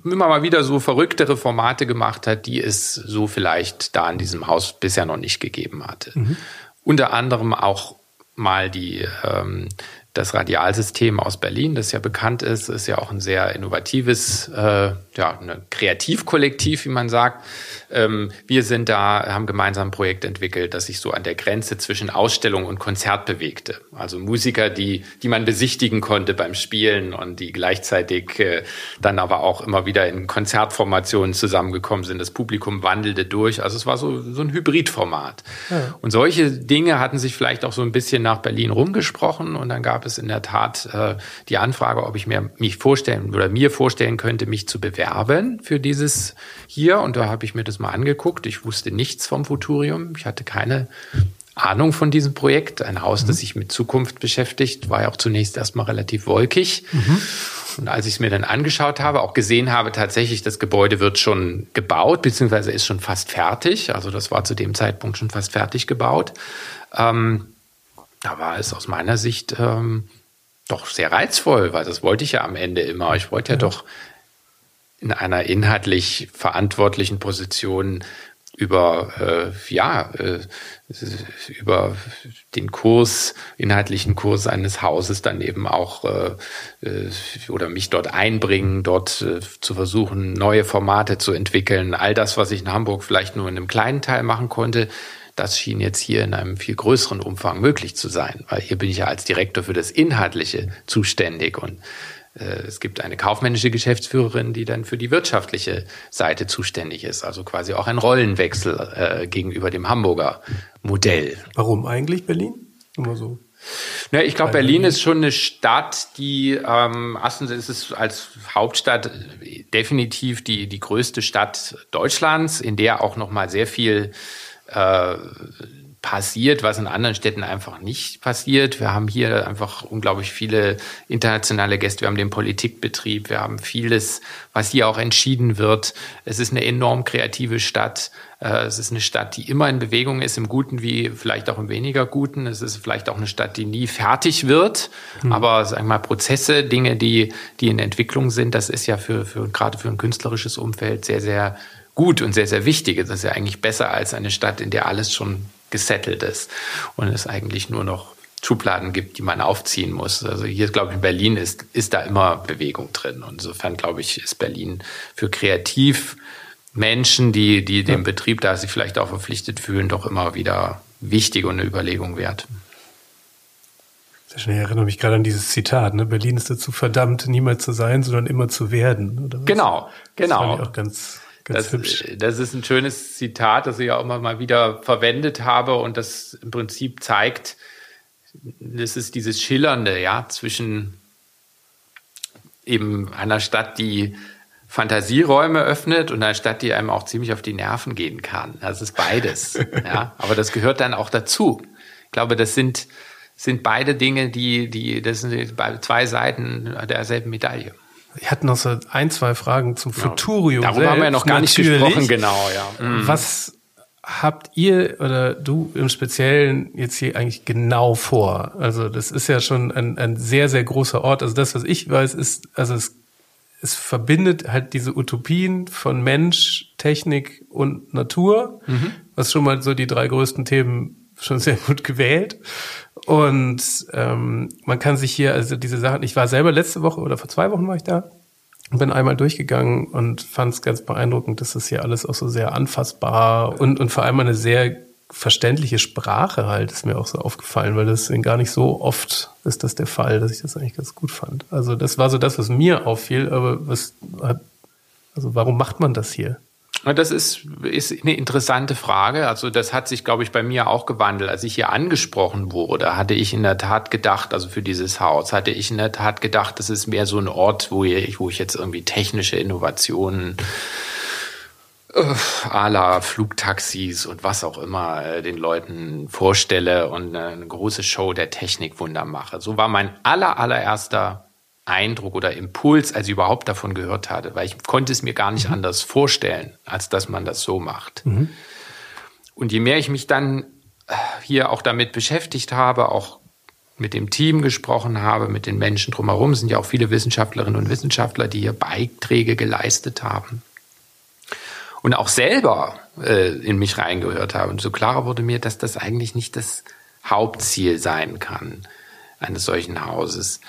immer mal wieder so verrücktere Formate gemacht hat, die es so vielleicht da in diesem Haus bisher noch nicht gegeben hatte. Mhm. Unter anderem auch mal die, ähm, das Radialsystem aus Berlin, das ja bekannt ist, ist ja auch ein sehr innovatives, äh, ja, ein Kreativkollektiv, wie man sagt. Ähm, wir sind da, haben gemeinsam ein Projekt entwickelt, das sich so an der Grenze zwischen Ausstellung und Konzert bewegte. Also Musiker, die, die man besichtigen konnte beim Spielen und die gleichzeitig äh, dann aber auch immer wieder in Konzertformationen zusammengekommen sind. Das Publikum wandelte durch. Also es war so, so ein Hybridformat. Ja. Und solche Dinge hatten sich vielleicht auch so ein bisschen nach Berlin rumgesprochen und dann gab es in der Tat äh, die Anfrage, ob ich mir mich vorstellen oder mir vorstellen könnte, mich zu bewerben für dieses hier. Und da habe ich mir das mal angeguckt. Ich wusste nichts vom Futurium. Ich hatte keine Ahnung von diesem Projekt. Ein Haus, mhm. das sich mit Zukunft beschäftigt, war ja auch zunächst erstmal relativ wolkig. Mhm. Und als ich es mir dann angeschaut habe, auch gesehen habe, tatsächlich, das Gebäude wird schon gebaut, beziehungsweise ist schon fast fertig. Also das war zu dem Zeitpunkt schon fast fertig gebaut. Ähm, da war es aus meiner Sicht ähm, doch sehr reizvoll, weil das wollte ich ja am Ende immer. Ich wollte ja, ja doch in einer inhaltlich verantwortlichen Position über äh, ja äh, über den Kurs inhaltlichen Kurs eines Hauses dann eben auch äh, äh, oder mich dort einbringen dort äh, zu versuchen neue Formate zu entwickeln all das was ich in Hamburg vielleicht nur in einem kleinen Teil machen konnte das schien jetzt hier in einem viel größeren Umfang möglich zu sein weil hier bin ich ja als Direktor für das inhaltliche zuständig und äh, es gibt eine kaufmännische Geschäftsführerin, die dann für die wirtschaftliche Seite zuständig ist. Also quasi auch ein Rollenwechsel äh, gegenüber dem Hamburger Modell. Warum eigentlich Berlin? Immer so. Ja, ich glaube, Berlin ist schon eine Stadt, die ähm, erstens ist es als Hauptstadt definitiv die die größte Stadt Deutschlands, in der auch noch mal sehr viel äh, passiert, was in anderen Städten einfach nicht passiert. Wir haben hier einfach unglaublich viele internationale Gäste. Wir haben den Politikbetrieb. Wir haben vieles, was hier auch entschieden wird. Es ist eine enorm kreative Stadt. Äh, es ist eine Stadt, die immer in Bewegung ist, im Guten wie vielleicht auch im weniger Guten. Es ist vielleicht auch eine Stadt, die nie fertig wird. Mhm. Aber sagen wir mal Prozesse, Dinge, die, die in Entwicklung sind, das ist ja für, für gerade für ein künstlerisches Umfeld sehr, sehr gut und sehr, sehr wichtig. Das ist ja eigentlich besser als eine Stadt, in der alles schon gesettelt ist und es eigentlich nur noch Schubladen gibt, die man aufziehen muss. Also hier, glaube ich, in Berlin ist, ist da immer Bewegung drin. Und insofern, glaube ich, ist Berlin für kreativ Menschen, die, die dem ja. Betrieb, da sich vielleicht auch verpflichtet fühlen, doch immer wieder wichtig und eine Überlegung wert. Sehr schnell erinnere mich gerade an dieses Zitat, ne? Berlin ist dazu verdammt, niemals zu sein, sondern immer zu werden. Genau, genau. Das fand ich auch ganz, Ganz das, hübsch. das ist ein schönes Zitat, das ich auch immer mal wieder verwendet habe und das im Prinzip zeigt, das ist dieses Schillernde, ja, zwischen eben einer Stadt, die Fantasieräume öffnet und einer Stadt, die einem auch ziemlich auf die Nerven gehen kann. Das ist beides. ja, aber das gehört dann auch dazu. Ich glaube, das sind, sind beide Dinge, die, die, das sind zwei Seiten derselben Medaille. Wir hatten noch so ein, zwei Fragen zum genau. Futurium. Darüber selbst, haben wir ja noch gar nicht gesprochen, genau, ja. Mhm. Was habt ihr oder du im Speziellen jetzt hier eigentlich genau vor? Also das ist ja schon ein, ein sehr, sehr großer Ort. Also das, was ich weiß, ist, also es, es verbindet halt diese Utopien von Mensch, Technik und Natur, mhm. was schon mal so die drei größten Themen schon sehr gut gewählt. Und ähm, man kann sich hier, also diese Sachen, ich war selber letzte Woche oder vor zwei Wochen war ich da bin einmal durchgegangen und fand es ganz beeindruckend, dass das hier alles auch so sehr anfassbar und, und vor allem eine sehr verständliche Sprache halt, ist mir auch so aufgefallen, weil das gar nicht so oft ist das der Fall, dass ich das eigentlich ganz gut fand. Also das war so das, was mir auffiel, aber was hat, also warum macht man das hier? Das ist, ist eine interessante Frage. Also das hat sich, glaube ich, bei mir auch gewandelt. Als ich hier angesprochen wurde, hatte ich in der Tat gedacht, also für dieses Haus, hatte ich in der Tat gedacht, das ist mehr so ein Ort, wo ich, wo ich jetzt irgendwie technische Innovationen äh, à la Flugtaxis und was auch immer äh, den Leuten vorstelle und eine große Show der Technikwunder mache. So war mein aller, allererster Eindruck oder Impuls, als ich überhaupt davon gehört hatte, weil ich konnte es mir gar nicht mhm. anders vorstellen, als dass man das so macht. Mhm. Und je mehr ich mich dann äh, hier auch damit beschäftigt habe, auch mit dem Team gesprochen habe, mit den Menschen drumherum, sind ja auch viele Wissenschaftlerinnen und Wissenschaftler, die hier Beiträge geleistet haben. Und auch selber äh, in mich reingehört habe. Und so klarer wurde mir, dass das eigentlich nicht das Hauptziel sein kann eines solchen Hauses.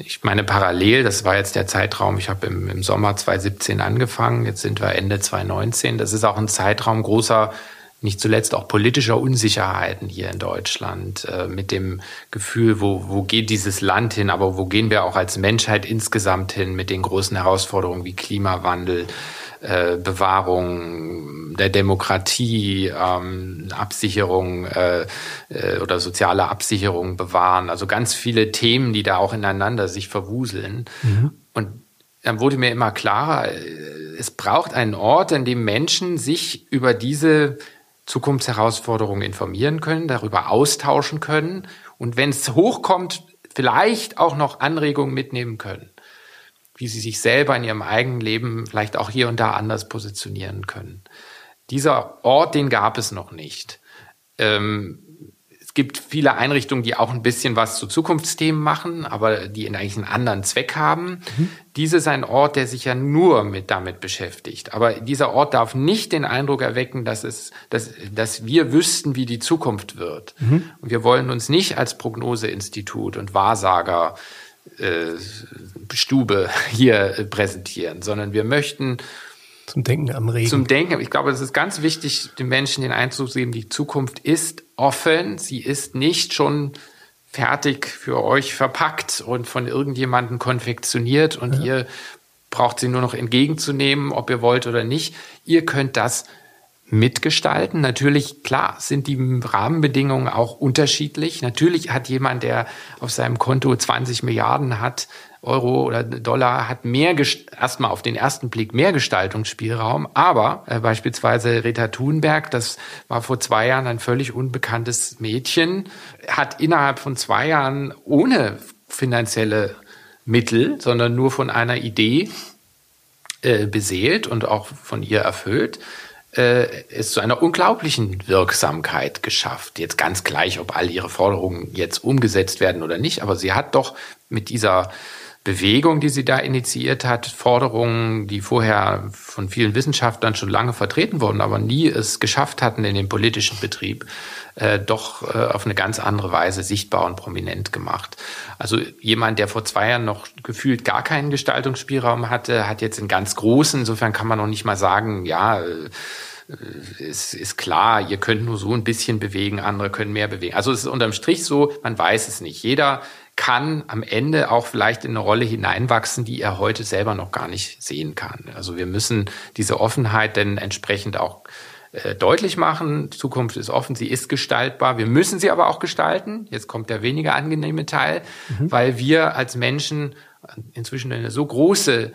Ich meine, parallel, das war jetzt der Zeitraum, ich habe im, im Sommer 2017 angefangen, jetzt sind wir Ende 2019. Das ist auch ein Zeitraum großer, nicht zuletzt auch politischer Unsicherheiten hier in Deutschland, äh, mit dem Gefühl, wo, wo geht dieses Land hin, aber wo gehen wir auch als Menschheit insgesamt hin mit den großen Herausforderungen wie Klimawandel, äh, Bewahrung der Demokratie, ähm, Absicherung äh, äh, oder soziale Absicherung bewahren. Also ganz viele Themen, die da auch ineinander sich verwuseln. Mhm. Und dann wurde mir immer klarer, äh, es braucht einen Ort, an dem Menschen sich über diese Zukunftsherausforderungen informieren können, darüber austauschen können und wenn es hochkommt, vielleicht auch noch Anregungen mitnehmen können wie sie sich selber in ihrem eigenen Leben vielleicht auch hier und da anders positionieren können. Dieser Ort, den gab es noch nicht. Ähm, es gibt viele Einrichtungen, die auch ein bisschen was zu Zukunftsthemen machen, aber die eigentlich einen anderen Zweck haben. Mhm. Dies ist ein Ort, der sich ja nur mit damit beschäftigt. Aber dieser Ort darf nicht den Eindruck erwecken, dass es, dass, dass wir wüssten, wie die Zukunft wird. Mhm. Und wir wollen uns nicht als Prognoseinstitut und Wahrsager äh, Stube hier präsentieren, sondern wir möchten zum Denken anregen. Zum Denken. Ich glaube, es ist ganz wichtig, den Menschen den Eindruck zu geben, die Zukunft ist offen. Sie ist nicht schon fertig für euch verpackt und von irgendjemandem konfektioniert und ja. ihr braucht sie nur noch entgegenzunehmen, ob ihr wollt oder nicht. Ihr könnt das mitgestalten. Natürlich, klar, sind die Rahmenbedingungen auch unterschiedlich. Natürlich hat jemand, der auf seinem Konto 20 Milliarden hat, Euro oder Dollar, hat mehr, erstmal auf den ersten Blick mehr Gestaltungsspielraum. Aber äh, beispielsweise Rita Thunberg, das war vor zwei Jahren ein völlig unbekanntes Mädchen, hat innerhalb von zwei Jahren ohne finanzielle Mittel, sondern nur von einer Idee äh, beseelt und auch von ihr erfüllt, äh, es zu einer unglaublichen Wirksamkeit geschafft. Jetzt ganz gleich, ob all ihre Forderungen jetzt umgesetzt werden oder nicht, aber sie hat doch mit dieser Bewegung, die sie da initiiert hat, Forderungen, die vorher von vielen Wissenschaftlern schon lange vertreten wurden, aber nie es geschafft hatten in den politischen Betrieb, äh, doch äh, auf eine ganz andere Weise sichtbar und prominent gemacht. Also jemand, der vor zwei Jahren noch gefühlt gar keinen Gestaltungsspielraum hatte, hat jetzt einen ganz großen. Insofern kann man noch nicht mal sagen, ja, äh, es ist klar, ihr könnt nur so ein bisschen bewegen, andere können mehr bewegen. Also es ist unterm Strich so, man weiß es nicht. Jeder kann am Ende auch vielleicht in eine Rolle hineinwachsen, die er heute selber noch gar nicht sehen kann. Also wir müssen diese Offenheit denn entsprechend auch äh, deutlich machen. Zukunft ist offen, sie ist gestaltbar. Wir müssen sie aber auch gestalten. Jetzt kommt der weniger angenehme Teil, mhm. weil wir als Menschen inzwischen eine so große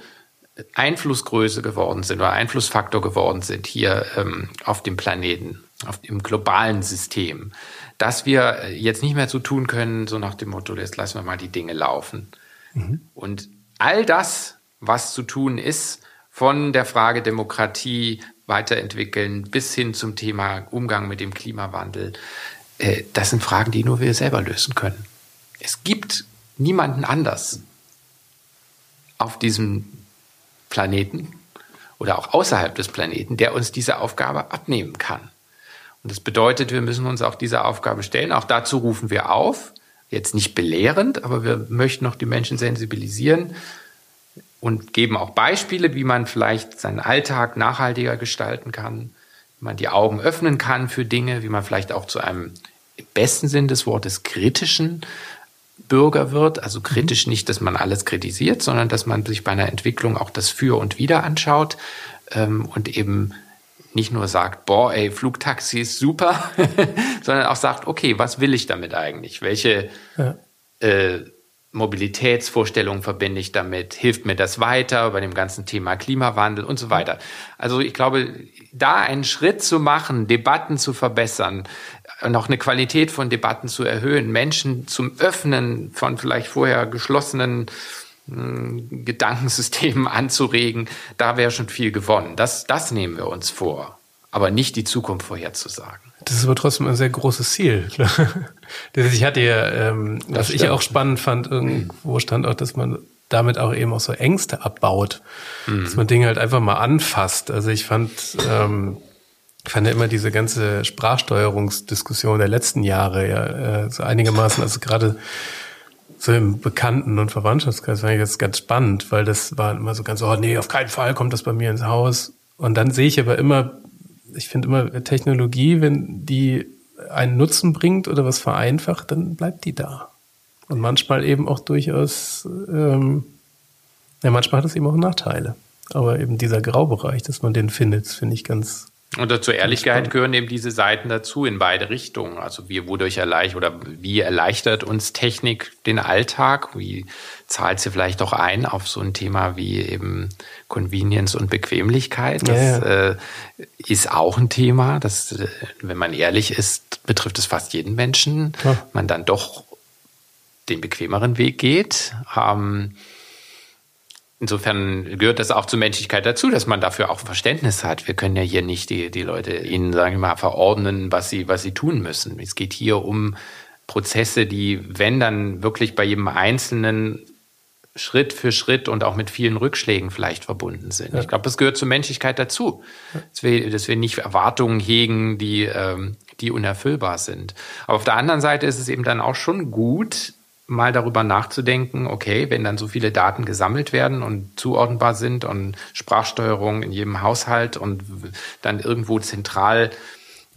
Einflussgröße geworden sind oder Einflussfaktor geworden sind hier ähm, auf dem Planeten, auf dem globalen System dass wir jetzt nicht mehr so tun können, so nach dem Motto, jetzt lassen wir mal die Dinge laufen. Mhm. Und all das, was zu tun ist, von der Frage Demokratie weiterentwickeln, bis hin zum Thema Umgang mit dem Klimawandel. Äh, das sind Fragen, die nur wir selber lösen können. Es gibt niemanden anders auf diesem Planeten oder auch außerhalb des Planeten, der uns diese Aufgabe abnehmen kann. Und das bedeutet, wir müssen uns auch dieser Aufgabe stellen. Auch dazu rufen wir auf. Jetzt nicht belehrend, aber wir möchten noch die Menschen sensibilisieren und geben auch Beispiele, wie man vielleicht seinen Alltag nachhaltiger gestalten kann, wie man die Augen öffnen kann für Dinge, wie man vielleicht auch zu einem im besten Sinn des Wortes kritischen Bürger wird. Also kritisch nicht, dass man alles kritisiert, sondern dass man sich bei einer Entwicklung auch das Für und Wider anschaut ähm, und eben nicht nur sagt, boah, ey, Flugtaxi ist super, sondern auch sagt, okay, was will ich damit eigentlich? Welche ja. äh, Mobilitätsvorstellungen verbinde ich damit? Hilft mir das weiter bei dem ganzen Thema Klimawandel und so weiter? Also ich glaube, da einen Schritt zu machen, Debatten zu verbessern, noch eine Qualität von Debatten zu erhöhen, Menschen zum Öffnen von vielleicht vorher geschlossenen Gedankensystemen anzuregen, da wäre schon viel gewonnen. Das, das nehmen wir uns vor, aber nicht die Zukunft vorherzusagen. Das ist aber trotzdem ein sehr großes Ziel. ich hatte ja, ähm, was ich auch spannend fand, irgendwo stand auch, dass man damit auch eben auch so Ängste abbaut, mhm. dass man Dinge halt einfach mal anfasst. Also ich fand, ähm, ich fand ja immer diese ganze Sprachsteuerungsdiskussion der letzten Jahre ja äh, so einigermaßen, also gerade so im Bekannten- und Verwandtschaftskreis fand ich das ganz spannend, weil das war immer so ganz, oh nee, auf keinen Fall kommt das bei mir ins Haus. Und dann sehe ich aber immer, ich finde immer Technologie, wenn die einen Nutzen bringt oder was vereinfacht, dann bleibt die da. Und manchmal eben auch durchaus, ähm, ja, manchmal hat es eben auch Nachteile. Aber eben dieser Graubereich, dass man den findet, finde ich ganz, und zur Ehrlichkeit gehören eben diese Seiten dazu in beide Richtungen. Also wie, wodurch erleichtert oder wie erleichtert uns Technik den Alltag? Wie zahlt sie vielleicht auch ein auf so ein Thema wie eben Convenience und Bequemlichkeit? Das ja, ja. Äh, ist auch ein Thema. Das, äh, wenn man ehrlich ist, betrifft es fast jeden Menschen. Ja. Man dann doch den bequemeren Weg geht. Ähm, Insofern gehört das auch zur Menschlichkeit dazu, dass man dafür auch Verständnis hat. Wir können ja hier nicht die, die Leute ihnen, sagen wir mal, verordnen, was sie, was sie tun müssen. Es geht hier um Prozesse, die, wenn dann wirklich bei jedem Einzelnen Schritt für Schritt und auch mit vielen Rückschlägen vielleicht verbunden sind. Ja. Ich glaube, das gehört zur Menschlichkeit dazu, dass wir, dass wir nicht Erwartungen hegen, die, ähm, die unerfüllbar sind. Aber auf der anderen Seite ist es eben dann auch schon gut, mal darüber nachzudenken, okay, wenn dann so viele Daten gesammelt werden und zuordnenbar sind und Sprachsteuerung in jedem Haushalt und dann irgendwo zentral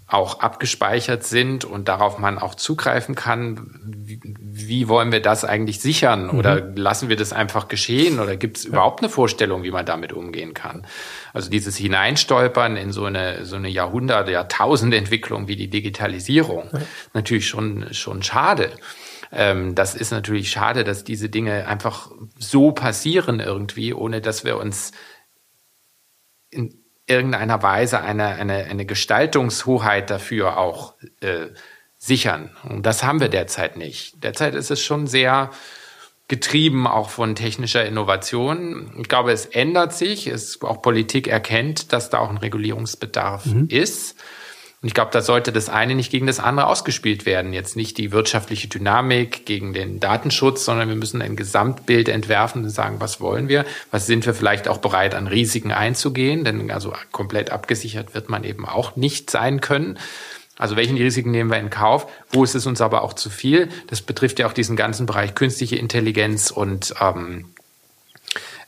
auch abgespeichert sind und darauf man auch zugreifen kann, wie, wie wollen wir das eigentlich sichern? Mhm. Oder lassen wir das einfach geschehen? Oder gibt es überhaupt eine Vorstellung, wie man damit umgehen kann? Also dieses Hineinstolpern in so eine, so eine Jahrhundert-, Jahrtausendentwicklung wie die Digitalisierung, ja. natürlich schon, schon schade. Ähm, das ist natürlich schade, dass diese Dinge einfach so passieren irgendwie, ohne dass wir uns in irgendeiner Weise eine, eine, eine Gestaltungshoheit dafür auch äh, sichern. Und das haben wir derzeit nicht. Derzeit ist es schon sehr getrieben auch von technischer Innovation. Ich glaube, es ändert sich. Es, auch Politik erkennt, dass da auch ein Regulierungsbedarf mhm. ist. Und ich glaube, da sollte das eine nicht gegen das andere ausgespielt werden. Jetzt nicht die wirtschaftliche Dynamik gegen den Datenschutz, sondern wir müssen ein Gesamtbild entwerfen und sagen, was wollen wir? Was sind wir vielleicht auch bereit, an Risiken einzugehen? Denn also komplett abgesichert wird man eben auch nicht sein können. Also welchen Risiken nehmen wir in Kauf? Wo ist es uns aber auch zu viel? Das betrifft ja auch diesen ganzen Bereich künstliche Intelligenz und ähm,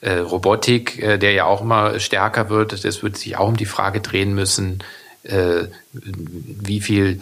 äh, Robotik, äh, der ja auch immer stärker wird. Das wird sich auch um die Frage drehen müssen, wie viel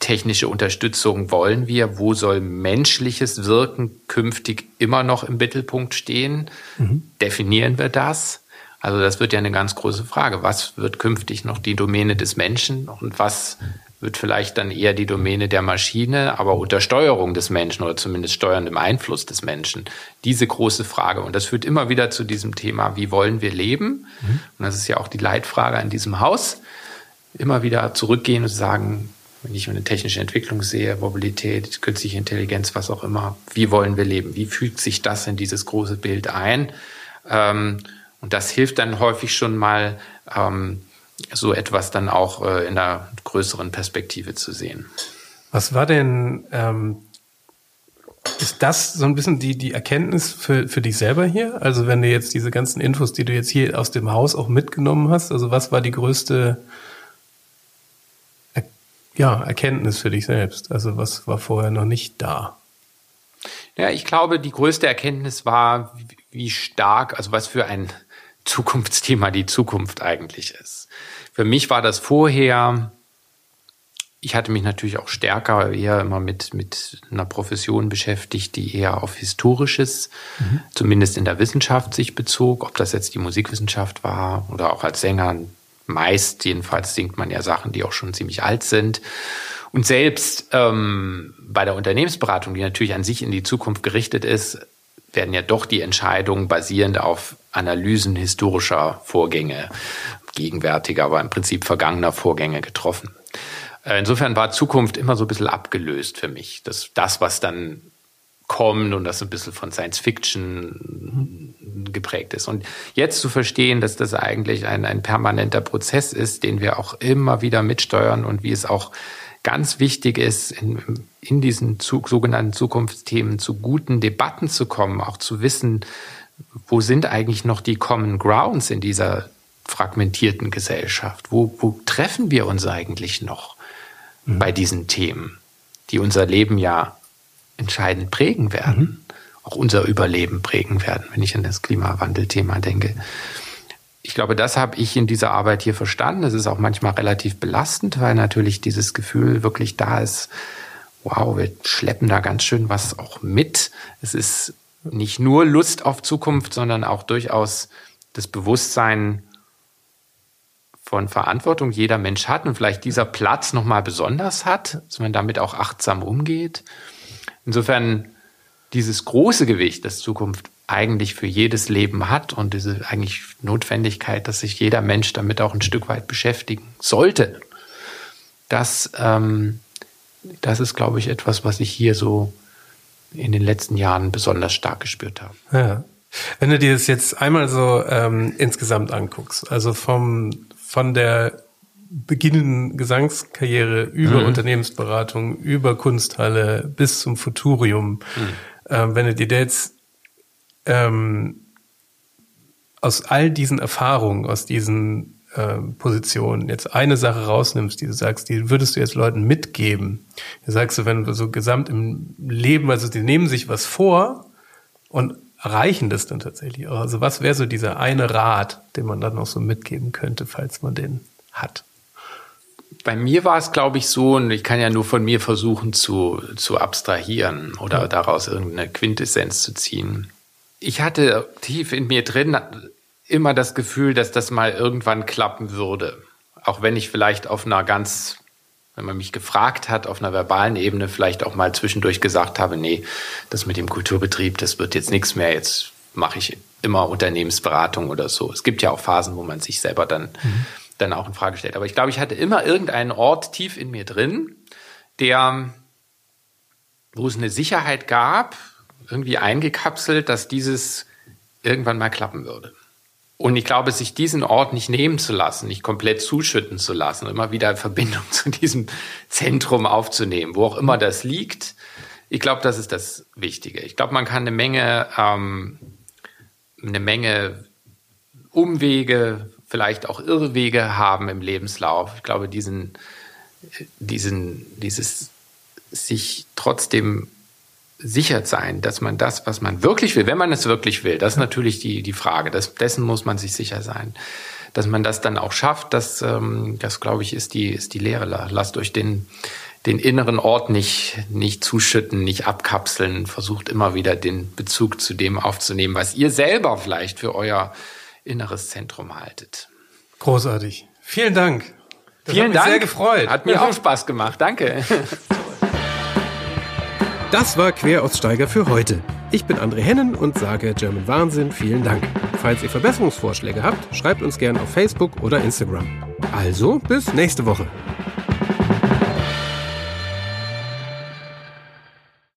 technische Unterstützung wollen wir, wo soll menschliches Wirken künftig immer noch im Mittelpunkt stehen, mhm. definieren wir das. Also das wird ja eine ganz große Frage. Was wird künftig noch die Domäne des Menschen und was wird vielleicht dann eher die Domäne der Maschine, aber unter Steuerung des Menschen oder zumindest steuerndem Einfluss des Menschen. Diese große Frage. Und das führt immer wieder zu diesem Thema, wie wollen wir leben? Mhm. Und das ist ja auch die Leitfrage an diesem Haus. Immer wieder zurückgehen und sagen, wenn ich eine technische Entwicklung sehe, Mobilität, künstliche Intelligenz, was auch immer, wie wollen wir leben? Wie fügt sich das in dieses große Bild ein? Ähm, Und das hilft dann häufig schon mal, ähm, so etwas dann auch äh, in einer größeren Perspektive zu sehen. Was war denn, ähm, ist das so ein bisschen die, die Erkenntnis für, für dich selber hier? Also wenn du jetzt diese ganzen Infos, die du jetzt hier aus dem Haus auch mitgenommen hast, also was war die größte er ja, Erkenntnis für dich selbst? Also was war vorher noch nicht da? Ja, ich glaube, die größte Erkenntnis war, wie stark, also was für ein Zukunftsthema die Zukunft eigentlich ist. Für mich war das vorher, ich hatte mich natürlich auch stärker eher immer mit, mit einer Profession beschäftigt, die eher auf Historisches, mhm. zumindest in der Wissenschaft sich bezog, ob das jetzt die Musikwissenschaft war oder auch als Sänger. Meist jedenfalls singt man ja Sachen, die auch schon ziemlich alt sind. Und selbst ähm, bei der Unternehmensberatung, die natürlich an sich in die Zukunft gerichtet ist, werden ja doch die Entscheidungen basierend auf Analysen historischer Vorgänge, gegenwärtiger, aber im Prinzip vergangener Vorgänge getroffen. Äh, insofern war Zukunft immer so ein bisschen abgelöst für mich. Das, das was dann kommt und das ein bisschen von Science Fiction geprägt ist. Und jetzt zu verstehen, dass das eigentlich ein, ein permanenter Prozess ist, den wir auch immer wieder mitsteuern und wie es auch ganz wichtig ist, in, in diesen Zug, sogenannten Zukunftsthemen zu guten Debatten zu kommen, auch zu wissen, wo sind eigentlich noch die Common Grounds in dieser fragmentierten Gesellschaft? Wo, wo treffen wir uns eigentlich noch mhm. bei diesen Themen, die unser Leben ja entscheidend prägen werden, mhm. auch unser Überleben prägen werden, wenn ich an das Klimawandelthema denke ich glaube, das habe ich in dieser Arbeit hier verstanden. Es ist auch manchmal relativ belastend, weil natürlich dieses Gefühl wirklich da ist, wow, wir schleppen da ganz schön was auch mit. Es ist nicht nur Lust auf Zukunft, sondern auch durchaus das Bewusstsein von Verantwortung jeder Mensch hat und vielleicht dieser Platz nochmal besonders hat, dass man damit auch achtsam umgeht. Insofern dieses große Gewicht, das Zukunft eigentlich für jedes Leben hat und diese eigentlich Notwendigkeit, dass sich jeder Mensch damit auch ein Stück weit beschäftigen sollte. Das, ähm, das ist, glaube ich, etwas, was ich hier so in den letzten Jahren besonders stark gespürt habe. Ja. Wenn du dir das jetzt einmal so ähm, insgesamt anguckst, also vom von der beginnenden Gesangskarriere über mhm. Unternehmensberatung, über Kunsthalle bis zum Futurium, mhm. ähm, wenn du dir jetzt ähm, aus all diesen Erfahrungen, aus diesen ähm, Positionen jetzt eine Sache rausnimmst, die du sagst, die würdest du jetzt Leuten mitgeben. Da sagst du, wenn du so gesamt im Leben, also die nehmen sich was vor und erreichen das dann tatsächlich auch. Also was wäre so dieser eine Rat, den man dann noch so mitgeben könnte, falls man den hat? Bei mir war es, glaube ich, so, und ich kann ja nur von mir versuchen zu, zu abstrahieren oder ja. daraus irgendeine Quintessenz zu ziehen ich hatte tief in mir drin immer das Gefühl, dass das mal irgendwann klappen würde. Auch wenn ich vielleicht auf einer ganz, wenn man mich gefragt hat, auf einer verbalen Ebene vielleicht auch mal zwischendurch gesagt habe, nee, das mit dem Kulturbetrieb, das wird jetzt nichts mehr, jetzt mache ich immer Unternehmensberatung oder so. Es gibt ja auch Phasen, wo man sich selber dann, mhm. dann auch in Frage stellt. Aber ich glaube, ich hatte immer irgendeinen Ort tief in mir drin, der, wo es eine Sicherheit gab, irgendwie eingekapselt, dass dieses irgendwann mal klappen würde. Und ich glaube, sich diesen Ort nicht nehmen zu lassen, nicht komplett zuschütten zu lassen, immer wieder Verbindung zu diesem Zentrum aufzunehmen, wo auch immer das liegt. Ich glaube, das ist das Wichtige. Ich glaube, man kann eine Menge, ähm, eine Menge Umwege, vielleicht auch Irrwege haben im Lebenslauf. Ich glaube, diesen, diesen, dieses sich trotzdem sicher sein, dass man das, was man wirklich will, wenn man es wirklich will, das ist natürlich die, die Frage, das, dessen muss man sich sicher sein. Dass man das dann auch schafft, das, ähm, das glaube ich, ist die, ist die Lehre. Lasst euch den, den inneren Ort nicht, nicht zuschütten, nicht abkapseln. Versucht immer wieder den Bezug zu dem aufzunehmen, was ihr selber vielleicht für euer inneres Zentrum haltet. Großartig. Vielen Dank. Das Vielen hat mich Dank. sehr gefreut. Hat mir auch Spaß gemacht. Danke. Das war Queraussteiger für heute. Ich bin André Hennen und sage German Wahnsinn vielen Dank. Falls ihr Verbesserungsvorschläge habt, schreibt uns gerne auf Facebook oder Instagram. Also bis nächste Woche.